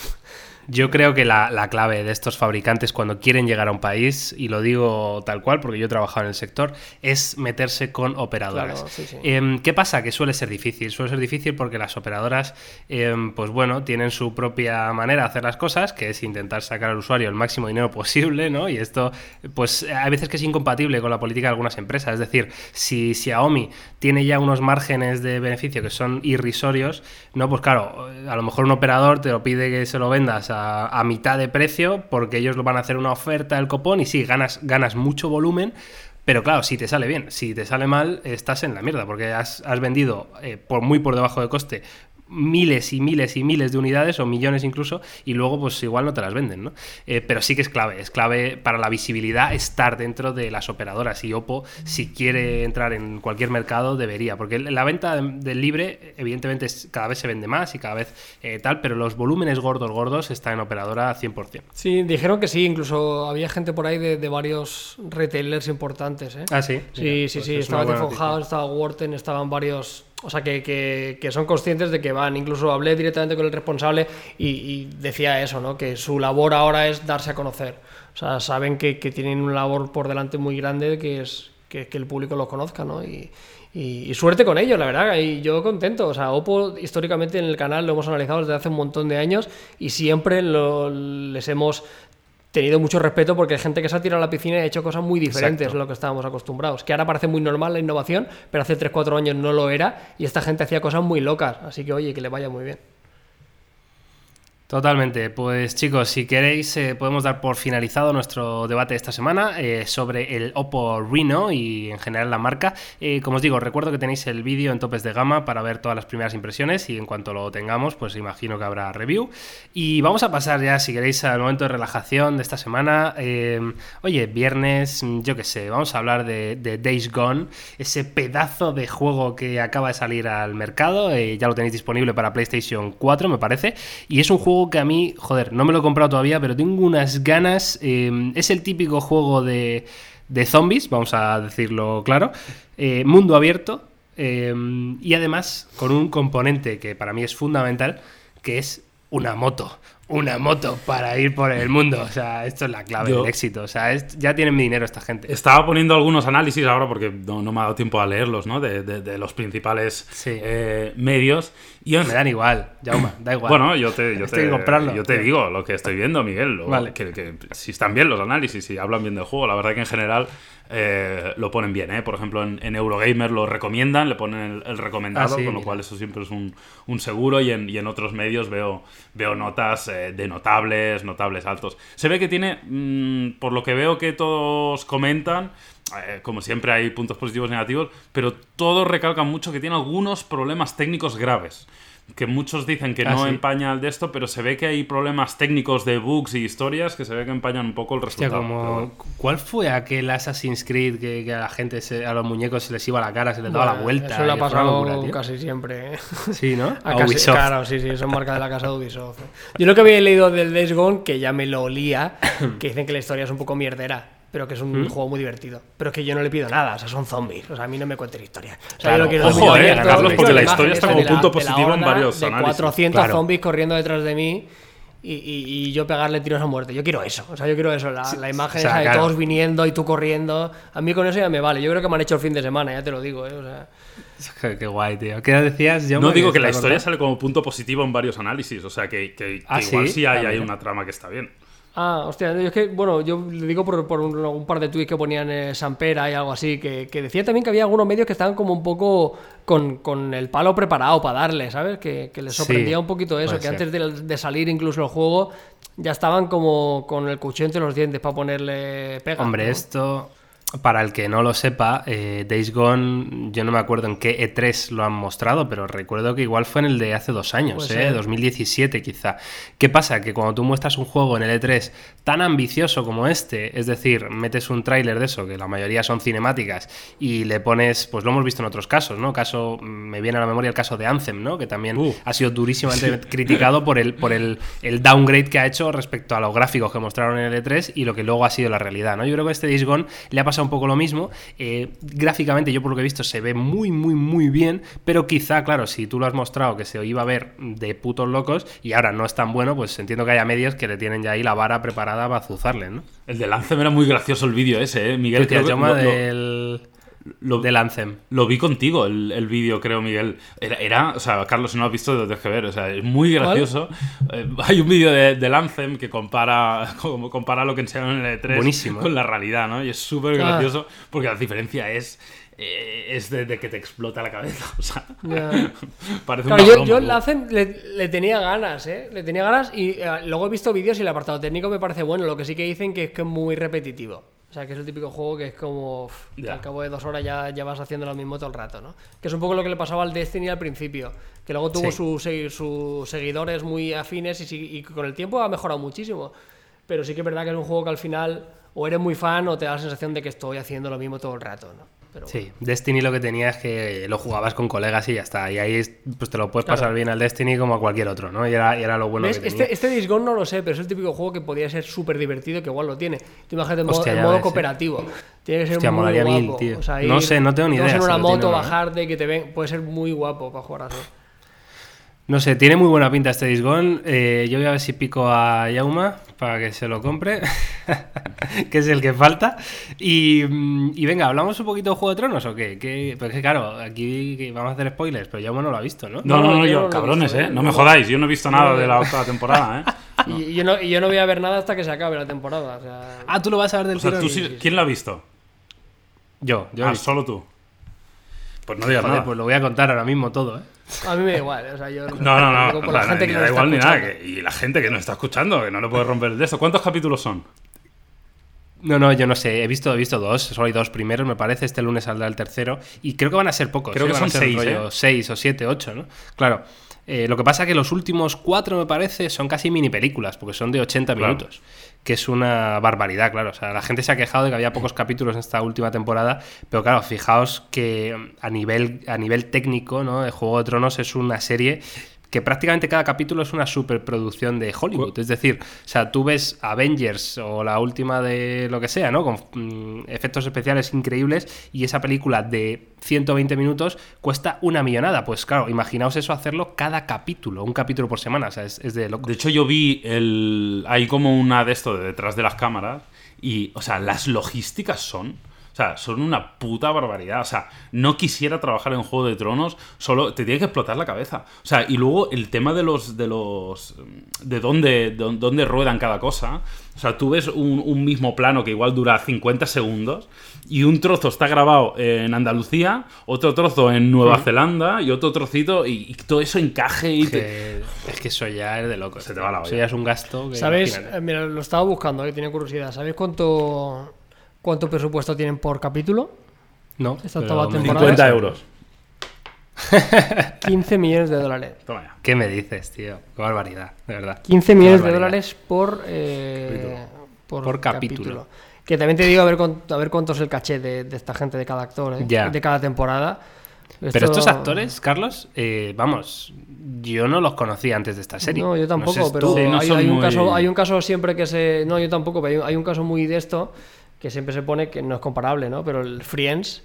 Yo creo que la, la clave de estos fabricantes cuando quieren llegar a un país, y lo digo tal cual porque yo he trabajado en el sector, es meterse con operadoras. Claro, sí, sí. Em, ¿Qué pasa? Que suele ser difícil. Suele ser difícil porque las operadoras, em, pues bueno, tienen su propia manera de hacer las cosas, que es intentar sacar al usuario el máximo dinero posible, ¿no? Y esto, pues hay veces que es incompatible con la política de algunas empresas. Es decir, si Xiaomi tiene ya unos márgenes de beneficio que son irrisorios, no, pues claro, a lo mejor un operador te lo pide que se lo vendas a, mitad de precio porque ellos lo van a hacer una oferta del copón y sí, ganas, ganas mucho volumen. Pero claro, si te sale bien, si te sale mal, estás en la mierda, porque has, has vendido eh, por muy por debajo de coste miles y miles y miles de unidades o millones incluso y luego pues igual no te las venden, ¿no? Eh, pero sí que es clave, es clave para la visibilidad estar dentro de las operadoras y Oppo si quiere entrar en cualquier mercado debería, porque la venta del libre evidentemente es- cada vez se vende más y cada vez eh, tal, pero los volúmenes gordos gordos están en operadora 100%. Sí, dijeron que sí, incluso había gente por ahí de, de varios retailers importantes. ¿eh? Ah, sí. Sí, Mira, sí, pues sí. es Estaba Telephone House, estaba Wharton, estaban varios. O sea, que, que, que son conscientes de que van. Incluso hablé directamente con el responsable y, y decía eso, ¿no? Que su labor ahora es darse a conocer. O sea, saben que, que tienen una labor por delante muy grande que es que, el público los conozca, ¿no? Y, y- y suerte con ellos, la verdad. Y yo contento. O sea, Oppo históricamente en el canal lo hemos analizado desde hace un montón de años y siempre lo- les hemos tenido mucho respeto porque hay gente que se ha tirado a la piscina y ha hecho cosas muy diferentes Exacto. a lo que estábamos acostumbrados. Que ahora parece muy normal la innovación, pero hace 3-4 años no lo era y esta gente hacía cosas muy locas. Así que oye, que le vaya muy bien. Totalmente. Pues chicos, si queréis, eh, podemos dar por finalizado nuestro debate de esta semana eh, sobre el Oppo Reno y en general la marca. Eh, como os digo, recuerdo que tenéis el vídeo en topes de gama para ver todas las primeras impresiones y en cuanto lo tengamos, pues imagino que habrá review. Y vamos a pasar ya, si queréis, al momento de relajación de esta semana. oye, viernes, yo qué sé, vamos a hablar de, de, Days Gone, ese pedazo de juego que acaba de salir al mercado. ya lo tenéis disponible para PlayStation 4, me parece. Y es un que a mí, joder, no me lo he comprado todavía, pero tengo unas ganas. Eh, es el típico juego de, de, zombies, vamos a decirlo claro. Eh, mundo abierto. Eh, y además con un componente que para mí es fundamental, que es una moto una moto para ir por el mundo. O sea, esto es la clave del éxito. O sea, ya tienen mi dinero esta gente. Estaba poniendo algunos análisis ahora porque no, me ha dado tiempo a leerlos, ¿no? De, los principales eh, medios. Y Me dan igual, Jauma, da igual. Bueno, yo te, yo te, yo te digo lo que estoy viendo, Miguel. Que, si están bien los análisis, si hablan bien del juego, la verdad que en general eh, lo ponen bien, ¿eh? Por ejemplo, en, Eurogamer lo recomiendan, le ponen el, recomendado, ah, con lo cual eso siempre es un, seguro. Y en, otros medios veo, veo notas eh, de notables, notables altos. Se ve que tiene, mm, por lo que veo que todos comentan, eh, como siempre hay puntos positivos y negativos, pero todos recalcan mucho que tiene algunos problemas técnicos graves que muchos dicen que ah, no empaña el de esto, pero se ve que hay problemas técnicos de bugs y historias que se ve que empañan un poco el resultado. como, ¿Cuál fue aquel Assassin's Creed que, a la gente, a los muñecos se les iba la cara, se les daba la vuelta? Eso le ha pasado casi siempre. ¿eh? Sí, ¿no? A, Ubisoft. Claro, sí, sí, eso es marca de la casa de Ubisoft. Yo lo que había leído del Days Gone, que ya me lo olía, que dicen que la historia es un poco mierdera pero que es un ¿Mm? juego muy divertido. Pero es que yo no le pido nada, o sea, son zombies. O sea, a mí no me cuenten historia. O sea, yo quiero Ojo, eh, Carlos, porque la historia está como punto positivo en varios de 400 zombies corriendo detrás de mí y, y, yo pegarle tiros a muerte. Yo quiero eso. O sea, yo quiero eso. La, la imagen esa de todos viniendo y tú corriendo. A mí con eso ya me vale. Yo creo que me han hecho el fin de semana, ya te lo digo. ¿eh? O sea... Qué guay, tío. ¿Qué decías? Yo no digo que la historia sale como punto positivo en varios análisis. O sea, que, que, ¿Ah, igual sí, hay, hay una trama que está bien. Ah, hostia, es que, bueno, yo le digo por, un, par de tweets que ponían en Sampera y algo así, que, que decía también que había algunos medios que estaban como un poco con, el palo preparado para darle, ¿sabes? Que, les sorprendía un poquito eso, que antes de, salir incluso el juego ya estaban como con el cuchillo entre los dientes para ponerle pega. Hombre, esto para el que no lo sepa, eh, Days Gone, yo no me acuerdo en qué E3 lo han mostrado, pero recuerdo que igual fue en el de hace dos años, eh, 2017 quizá. ¿Qué pasa? Que cuando tú muestras un juego en el E3 tan ambicioso como este, es decir, metes un tráiler de eso, que la mayoría son cinemáticas, y le pones, pues lo hemos visto en otros casos, ¿no? Caso, me viene a la memoria el caso de Anthem, ¿no? Que también uh. ha sido durísimamente criticado por, el, por el, el, downgrade que ha hecho respecto a los gráficos que mostraron en el E3 y lo que luego ha sido la realidad, ¿no? Yo creo que este Days Gone le ha pasado un poco lo mismo. Eh, gráficamente, yo por lo que he visto, se ve muy, muy, muy bien, pero quizá, claro, si tú lo has mostrado que se iba a ver de putos locos y ahora no es tan bueno, pues entiendo que haya medios que le tienen ya ahí la vara preparada para azuzarle, ¿no? El de Lance era muy gracioso el vídeo ese, ¿eh? Miguel. que del... Lo, del Anthem. Lo vi contigo, el, el vídeo, creo, Miguel. Era, era, o sea, Carlos, si no lo has visto, lo tienes que ver. O sea, es muy gracioso. Eh, hay un vídeo de, del Anthem que compara, como compara lo que enseñaron en el E3 con la realidad, ¿no? Y es súper gracioso porque la diferencia es eh, es de, que te explota la cabeza. O sea, parece yo, yo el Anthem le, tenía ganas, ¿eh? Le tenía ganas y eh, luego he visto vídeos y el apartado técnico me parece bueno. Lo que sí que dicen que es que es muy repetitivo. O sea, que es el típico juego que es como. Al cabo de dos horas ya, ya vas haciendo lo mismo todo el rato, ¿no? Que es un poco lo que le pasaba al Destiny al principio. Que luego tuvo sus, sus seguidores muy afines y, y, con el tiempo ha mejorado muchísimo. Pero sí que es verdad que es un juego que al final o eres muy fan o te da la sensación de que estoy haciendo lo mismo todo el rato, ¿no? Sí, Destiny lo que tenía es que lo jugabas con colegas y ya está. Y ahí pues te lo puedes pasar bien al Destiny como a cualquier otro, ¿no? Y era, y era lo bueno que tenía. Este, este Discord no lo sé, pero es el típico juego que podría ser súper divertido, que igual lo tiene. Tú imagínate en modo, cooperativo. Tiene que ser muy guapo. tío. no sé, no tengo ni idea. en una moto, bajarte, que te ven. Puede ser muy guapo para jugar así. No sé, tiene muy buena pinta este Disgón. Eh, yo voy a ver si pico a Yauma para que se lo compre, que es el que falta. Y, venga, ¿hablamos un poquito de Juego de Tronos o qué? ¿Qué? Pues que claro, aquí vamos a hacer spoilers, pero Yauma no lo ha visto, ¿no? No, no, no, yo, cabrones, ¿eh? No me jodáis, yo no he visto nada de la otra temporada, ¿eh? Y, yo no, yo no voy a ver nada hasta que se acabe la temporada. Ah, tú lo vas a ver del o ¿quién lo ha visto? Yo, yo. Ah, solo tú. Pues no digas Joder, nada. pues lo voy a contar ahora mismo todo, ¿eh? A mí me da igual, o sea, yo No, no, no. la gente ni que da igual ni nada. que- y la gente que nos está escuchando, que no le puede romper el de esto. ¿Cuántos capítulos son? No, no, yo no sé. He visto, he visto dos. Solo hay dos primeros, me parece. Este lunes saldrá el tercero. Y creo que van a ser pocos. Creo ¿eh? que Van a son ser seis, rollo ¿eh? seis o siete, ocho, ¿no? Claro. Eh, lo que pasa que los últimos cuatro, me parece, son casi mini películas, porque son de 80 Claro. minutos. Que es una barbaridad, claro. O sea, la gente se ha quejado de que había pocos capítulos en esta última temporada. Pero claro, fijaos que a nivel, a nivel técnico, ¿no? El Juego de Tronos es una serie que prácticamente cada capítulo es una superproducción de Hollywood. Es decir, o sea, tú ves Avengers o la última de lo que sea, ¿no? Con mm, efectos especiales increíbles y esa película de 120 minutos cuesta una millonada. Pues claro, imaginaos eso hacerlo cada capítulo, un capítulo por semana. O sea, es, es de loco. De hecho, yo vi el. Hay como una de esto de detrás de las cámaras. Y, o sea, las logísticas son. O sea, son una puta barbaridad. O sea, no quisiera trabajar en Juego de Tronos, solo te tiene que explotar la cabeza. O sea, y luego el tema de los. de los. de dónde, de dónde ruedan cada cosa. O sea, tú ves un, un mismo plano que igual dura 50 segundos. Y un trozo está grabado en Andalucía, otro trozo en Nueva Zelanda y otro trocito. Y, y todo eso encaje y te- es que eso ya es de loco. Se te va la Eso olla. ya es un gasto. imagínate. Eh, Mira, lo estaba buscando, que tiene curiosidad. ¿Sabéis cuánto, cuánto presupuesto tienen por capítulo? No, Esta pero octava me- temporada. 50 euros. 15 millones de dólares. Toma ya. ¿Qué me dices, tío? Qué barbaridad, de verdad. 15 Qué millones de dólares por, eh, por, Por capítulo. Que también te digo a ver, a ver cuánto es el caché de, de esta gente de cada actor, ¿eh? Ya. de cada temporada. Pero Esto- estos actores, Carlos, eh, vamos, yo no los conocía antes de esta serie. No, yo tampoco, sé pero tú. Sí, no hay, un muy- caso, hay un caso siempre que se. No, yo tampoco, pero hay un caso muy de esto que siempre se pone que no es comparable, ¿no? Pero el Friends.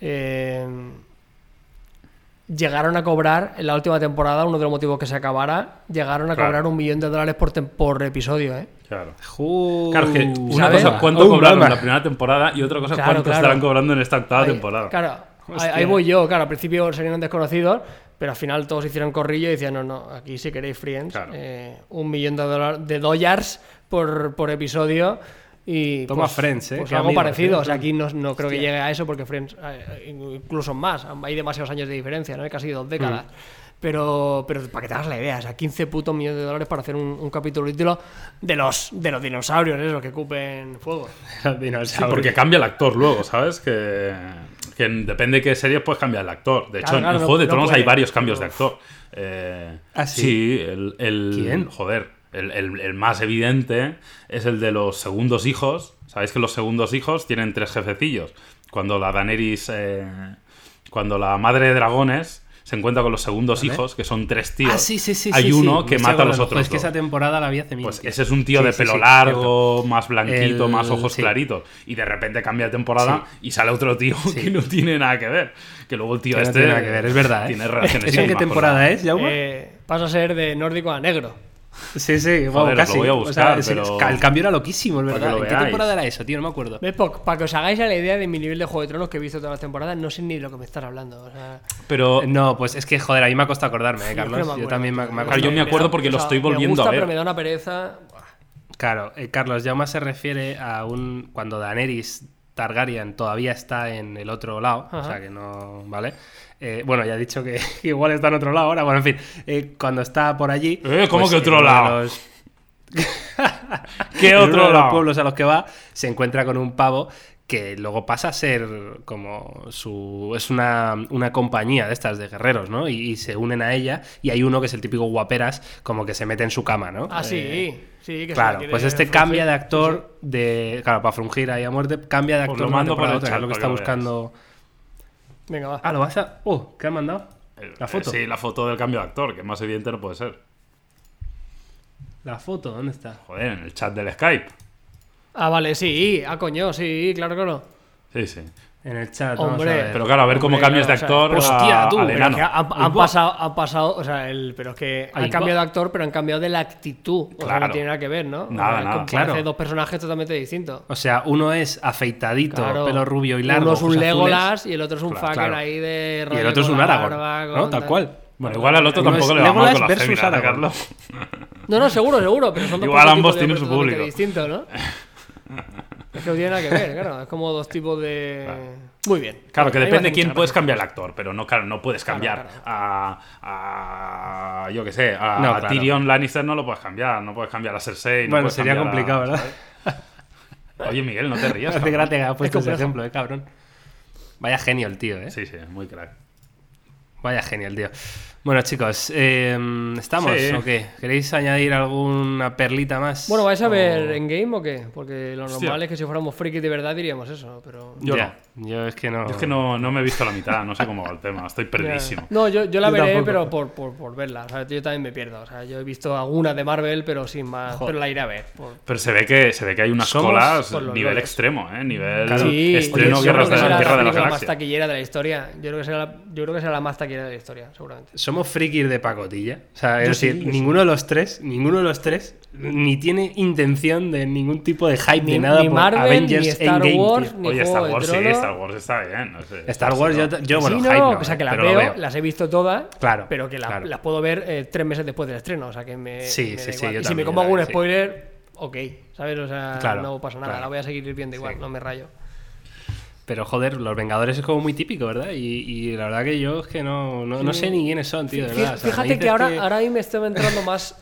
eh, llegaron a cobrar en la última temporada, uno de los motivos que se acabara, llegaron a Claro. cobrar un millón de dólares por, por episodio, ¿eh? Claro. Claro, es que una ¿sabes? cosa es cuánto Oh, cobraron en la primera temporada y otra cosa es Claro, cuánto claro. estarán cobrando en esta octava Ahí- temporada. Claro, ahí, Hostia. ahí voy yo. Claro, al principio serían desconocidos, pero al final todos hicieron corrillo y decían, no, no, aquí si queréis Friends, Claro. eh, un millón de, de dólares por, por episodio. Y Toma pues, Friends, ¿eh? Pues algo parecido. ¿eh? O sea, aquí no, no creo que llegue a eso porque Friends, eh, incluso más, hay demasiados años de diferencia, ¿no? Casi dos décadas. Mm. Pero, pero para que te hagas la idea, o sea, 15 putos millones de dólares para hacer un, un capítulo título de los, de los dinosaurios, esos que cupen fuego. Sí, porque cambia el actor luego, ¿sabes? Que, que depende de qué series, pues cambia el actor. De hecho, Claro, en- en Juego de no Tronos puede, hay varios cambios de actor. Eh, ¿Ah, sí? el, el- ¿Quién? Joder, el, el- el más evidente es el de los segundos hijos. Sabéis que los segundos hijos tienen tres jefecillos. Cuando la Daenerys, eh, cuando la madre de dragones se encuentra con los segundos Vale. hos, que son tres tíos. Ah, sí, sí, sí. Hay sí, uno sí. que mata a los otros. Pues que esa temporada la vi hace mil. Pues ese es un tío Sí, de sí, pelo sí, largo, más blanquito, El- más ojos sí. claritos. Y de repente cambia de temporada Sí. y sale otro tío que no tiene nada que ver. Que luego el tío Que no este. tiene nada que ver, es verdad, ¿eh? Tiene relaciones ¿Eso en qué temporada es, Jaume? Eh, pasa a ser de nórdico a negro. Sí, sí, wow, Joder, casi. lo voy a O sea, buscar, pero- El cambio era loquísimo, es verdad. lo ¿En qué temporada era eso, tío? No me acuerdo. Para que os hagáis a la idea de mi nivel de Juego de Tronos que he visto todas las temporadas, no sé ni de lo que me estás hablando. O sea, Pero. No, pues es que, joder, a mí me ha costado acordarme, ¿eh, Carlos? me yo acuerdo, también me, ha Claro, yo me acuerdo porque lo o sea, estoy volviendo me gusta, a ver. pero me da una pereza. Claro, eh, Carlos, Jauma se refiere a un. Cuando Daenerys Targaryen todavía está en el otro lado, o sea que no. ¿Vale? Eh, bueno, ya he dicho que igual está en otro lado ahora. Bueno, en fin, eh, cuando está por allí. Eh, ¿cómo que en otro lado? los- ¿Qué en uno otro de los pueblos a los que va se encuentra con un pavo que luego pasa a ser como su es una, una compañía de estas de guerreros, ¿no? Y, y se unen a ella y hay uno que es el típico guaperas como que se mete en su cama, ¿no? Ah, sí, Eh, sí, que Claro, pues este frungir. cambia de Sí, actor de claro, para frungir ahí a muerte, cambia de Os actor lo de una mando por temporada a el otra, que es lo que para está que lo buscando. Venga, va. Ah, lo vas a Oh, ¿qué han mandado? La foto. Eh, Sí, la foto del cambio de actor, que más evidente no puede ser. La foto, ¿dónde está? Joder, en el chat del Skype. Ah, vale, sí. Ah, coño, sí, claro, claro. Sí, sí. En el chat, Hombre. vamos a ver. Pero claro, a ver cómo Hombre, cambias de o sea, actor hostia, a- tú, pero. Que han, pasado, han pasado, o sea, el, pero es que han cambiado de actor, pero han cambiado de la actitud. O sea, Claro. no tiene nada que ver, ¿no? Nada, O sea, nada. Claro. dos personajes totalmente distintos. O sea, uno es afeitadito, Claro. pelo rubio y largo. Uno es un ojos azules, Legolas y el otro es un Claro, fucker claro. ahí de y el otro es un Aragorn, barba, ¿no? Tal cual. Bueno, igual al otro tampoco es le va mal Legolas con la versus fémina, ¿eh, Aragorn. Carlos? No, no, seguro, seguro, pero son dos Igual ambos tienen su público. que no tiene nada que ver, claro. Es como dos tipos de. Muy bien. Claro, que depende hace quién puedes gracia. cambiar el actor, pero no, claro, no puedes cambiar claro. A, a. Yo qué sé, a, No. Tyrion Lannister no lo puedes cambiar, no puedes cambiar a Cersei. no Bueno, puedes sería a- complicado, ¿verdad? Oye, Miguel, no te rías. Hace gracia que ha puesto ese ejemplo, eh, cabrón. Vaya genio el tío, eh. Sí, sí, muy crack. Vaya genio el tío. Bueno, chicos, eh, ¿estamos Sí. o qué? ¿Queréis añadir alguna perlita más? Bueno, ¿vais a O- ver en game o qué? Porque lo Hostia. normal es que si fuéramos frikis de verdad diríamos eso, pero. Yo Ya, Yo es que no. Yo es que no, no me he visto la mitad, no sé cómo va el tema, estoy perdidísimo. No, yo, yo la Yo veré, tampoco. pero por, por, por verla. O sea, yo también me pierdo. O sea, yo he visto algunas de Marvel, pero sin más. Joder. Pero la iré a ver. por- Pero se ve que se ve que hay unas Somos colas nivel extremo, ¿eh? Nivel Claro. Sí, estreno yo Guerras de la Guerra de la película más taquillera de la historia. Yo creo que será, la- yo creo que será la más taquillera de la historia, seguramente. Somos frikis de pacotilla. O sea, es Yo decir, sí, ninguno de los tres, ninguno de los tres, ni tiene intención de ningún tipo de hype Ni, de nada ni por Marvel, Avengers ni Star Endgame, Wars, tío. ni Oye, Star Wars sí. Star Wars está bien. no sé, Star Wars, yo, yo bueno, sí, hype no, o sea, eh, que las pero lo veo, veo. las he visto todas, Claro, pero que la- claro. las puedo ver eh, tres meses después del estreno. O sea, que me. Sí, me sí, da sí, igual. yo y si me como algún spoiler, ok. ¿Sabes? O sea, Claro, no pasa nada. claro. La voy a seguir viendo igual, Sí. no me rayo. Pero joder, los Vengadores es como muy típico, ¿verdad? Y, y la verdad que yo es que no, no, no sé ni quiénes son, tío, de verdad. O sea, me Fíjate que ahora, ahora a mí me está entrando más.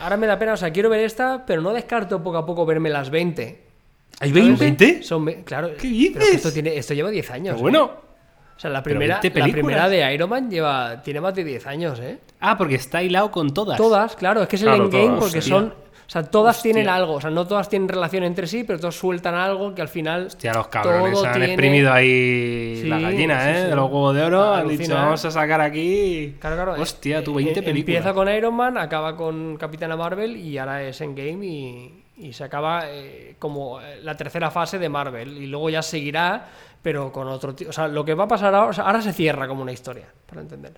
Ahora me da pena, o sea, quiero ver esta, pero no descarto poco a poco verme las 20. ¿Hay ¿sabes? 20? Son, claro, ¿Qué dices? esto, tiene, esto lleva 10 años. Pero ¿eh? bueno. O sea, la primera, 20 la primera de Iron Man lleva, tiene más de 10 años, ¿eh? Ah, porque está hilado con todas. Todas, claro, es que es el Claro, endgame todas, porque son. O sea, todas Hostia. tienen algo. O sea, no todas tienen relación entre sí, pero todas sueltan algo que al final. Hostia, los cabrones han tiene- exprimido ahí Sí, la gallina, sí, ¿eh? sí. De los huevos de oro. Han Alucina, dicho, ¿eh? vamos a sacar aquí. Claro, claro. Hostia, eh, tú 20 eh, películas. Empieza con Iron Man, acaba con Capitana Marvel y ahora es Endgame y, y se acaba eh, como eh, la tercera fase de Marvel. Y luego ya seguirá, pero con otro. ti- O sea, lo que va a pasar ahora, o sea, ahora se cierra como una historia, para entender.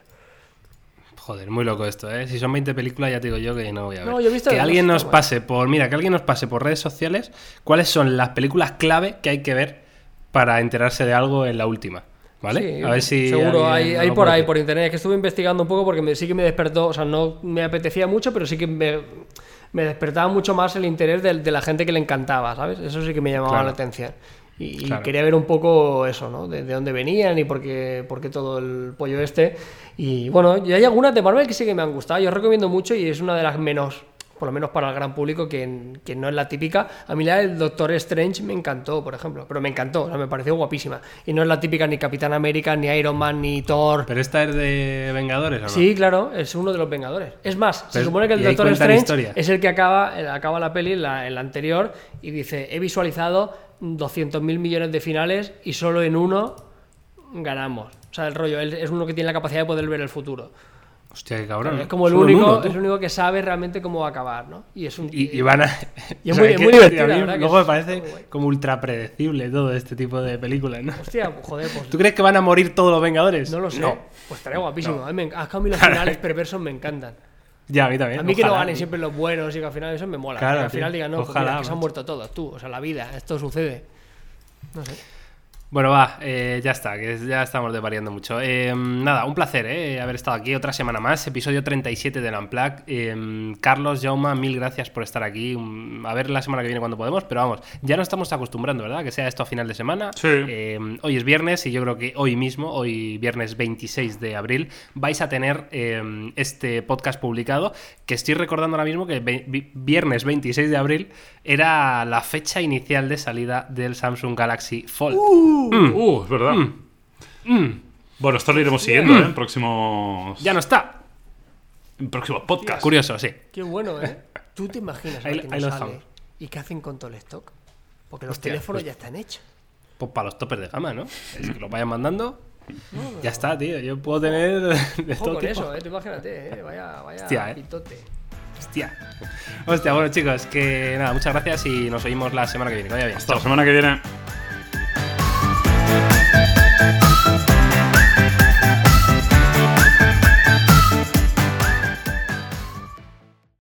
Joder, muy loco esto, ¿eh? Si son 20 películas, ya te digo yo que no voy a ver. No, yo he visto que alguien nos pase por, mira, que alguien nos pase por redes sociales cuáles son las películas clave que hay que ver para enterarse de algo en la última. ¿Vale? Sí, a ver si. Seguro, hay, por ahí, por internet. Es que estuve investigando un poco porque me, sí que me despertó. O sea, no me apetecía mucho, pero sí que me, me despertaba mucho más el interés de, de la gente que le encantaba, ¿sabes? Eso sí que me llamaba Claro. la atención. Y, y Claro. quería ver un poco eso, ¿no? De, de dónde venían y por qué, por qué todo el pollo este. Y bueno, y hay algunas de Marvel que sí que me han gustado. Yo recomiendo mucho y es una de las menos, por lo menos para el gran público, que, que no es la típica. A mí la del Doctor Strange me encantó, por ejemplo. Pero me encantó, o sea, me pareció guapísima. Y no es la típica ni Capitán América, ni Iron Man, ni Thor. ¿Pero esta es de Vengadores o no? Sí, claro, es uno de los Vengadores. Es más, se Pero- supone que el y Doctor Strange es el que acaba, el- acaba la peli, la, en la anterior, y dice, he visualizado 200.000 millones de finales y solo en uno ganamos. O sea, el rollo, él es uno que tiene la capacidad de poder ver el futuro. Hostia, qué cabrón. es como el Solo único, uno, es el único que sabe realmente cómo va a acabar, ¿no? Y es un Y, y van a. Y es muy- muy tío, a mí que Luego me parece como ultra predecible todo este tipo de películas, ¿no? Hostia, joder, pues ¿Tú crees que van a morir todos los Vengadores? no lo sé. No. Pues estaría guapísimo. A mí, me, enc- es que a mí los finales perversos me encantan. Ya, a mí también. A mí que no ganen siempre los buenos y que al final eso me mola. Claro, que al final digan, no, pues Ojalá, mira, que se han muerto todos, tú. O sea, la vida, esto sucede. No sé. Bueno, va, eh, ya está, que ya estamos devariando mucho. Eh, nada, un placer eh, haber estado aquí otra semana más, episodio 37 de Unplugged. Eh, Carlos, Jauma, mil gracias por estar aquí. Mm, A ver la semana que viene cuando podemos, pero vamos, ya nos estamos acostumbrando, ¿verdad? Que sea esto a final de semana. Sí. Eh, hoy es viernes y yo creo que hoy mismo, hoy viernes 26 de abril, vais a tener este podcast publicado, que estoy recordando ahora mismo que viernes 26 de abril era la fecha inicial de salida del Samsung Galaxy Fold. Uh, es verdad. Mm, Bueno, esto lo iremos siguiendo, ¿eh? En próximos, ya no está. en próximos podcasts. Curioso, sí. Qué bueno, ¿eh? ¿Tú te imaginas ahora que no sale? ¿Y qué hacen con todo el stock? Porque los Hostia, teléfonos pues- ya están hechos. Pues para los topes de gama, ¿no? Es que lo vayan mandando. Ya está, tío. Yo puedo tener de Ojo todo con tipo. eso, ¿eh? Tú imagínate, ¿eh? Vaya, vaya Hostia, ¿eh? pitote. Hostia. Hostia, bueno, chicos, que nada, muchas gracias y nos oímos la semana que viene. Que vaya bien. Hasta la semana que viene.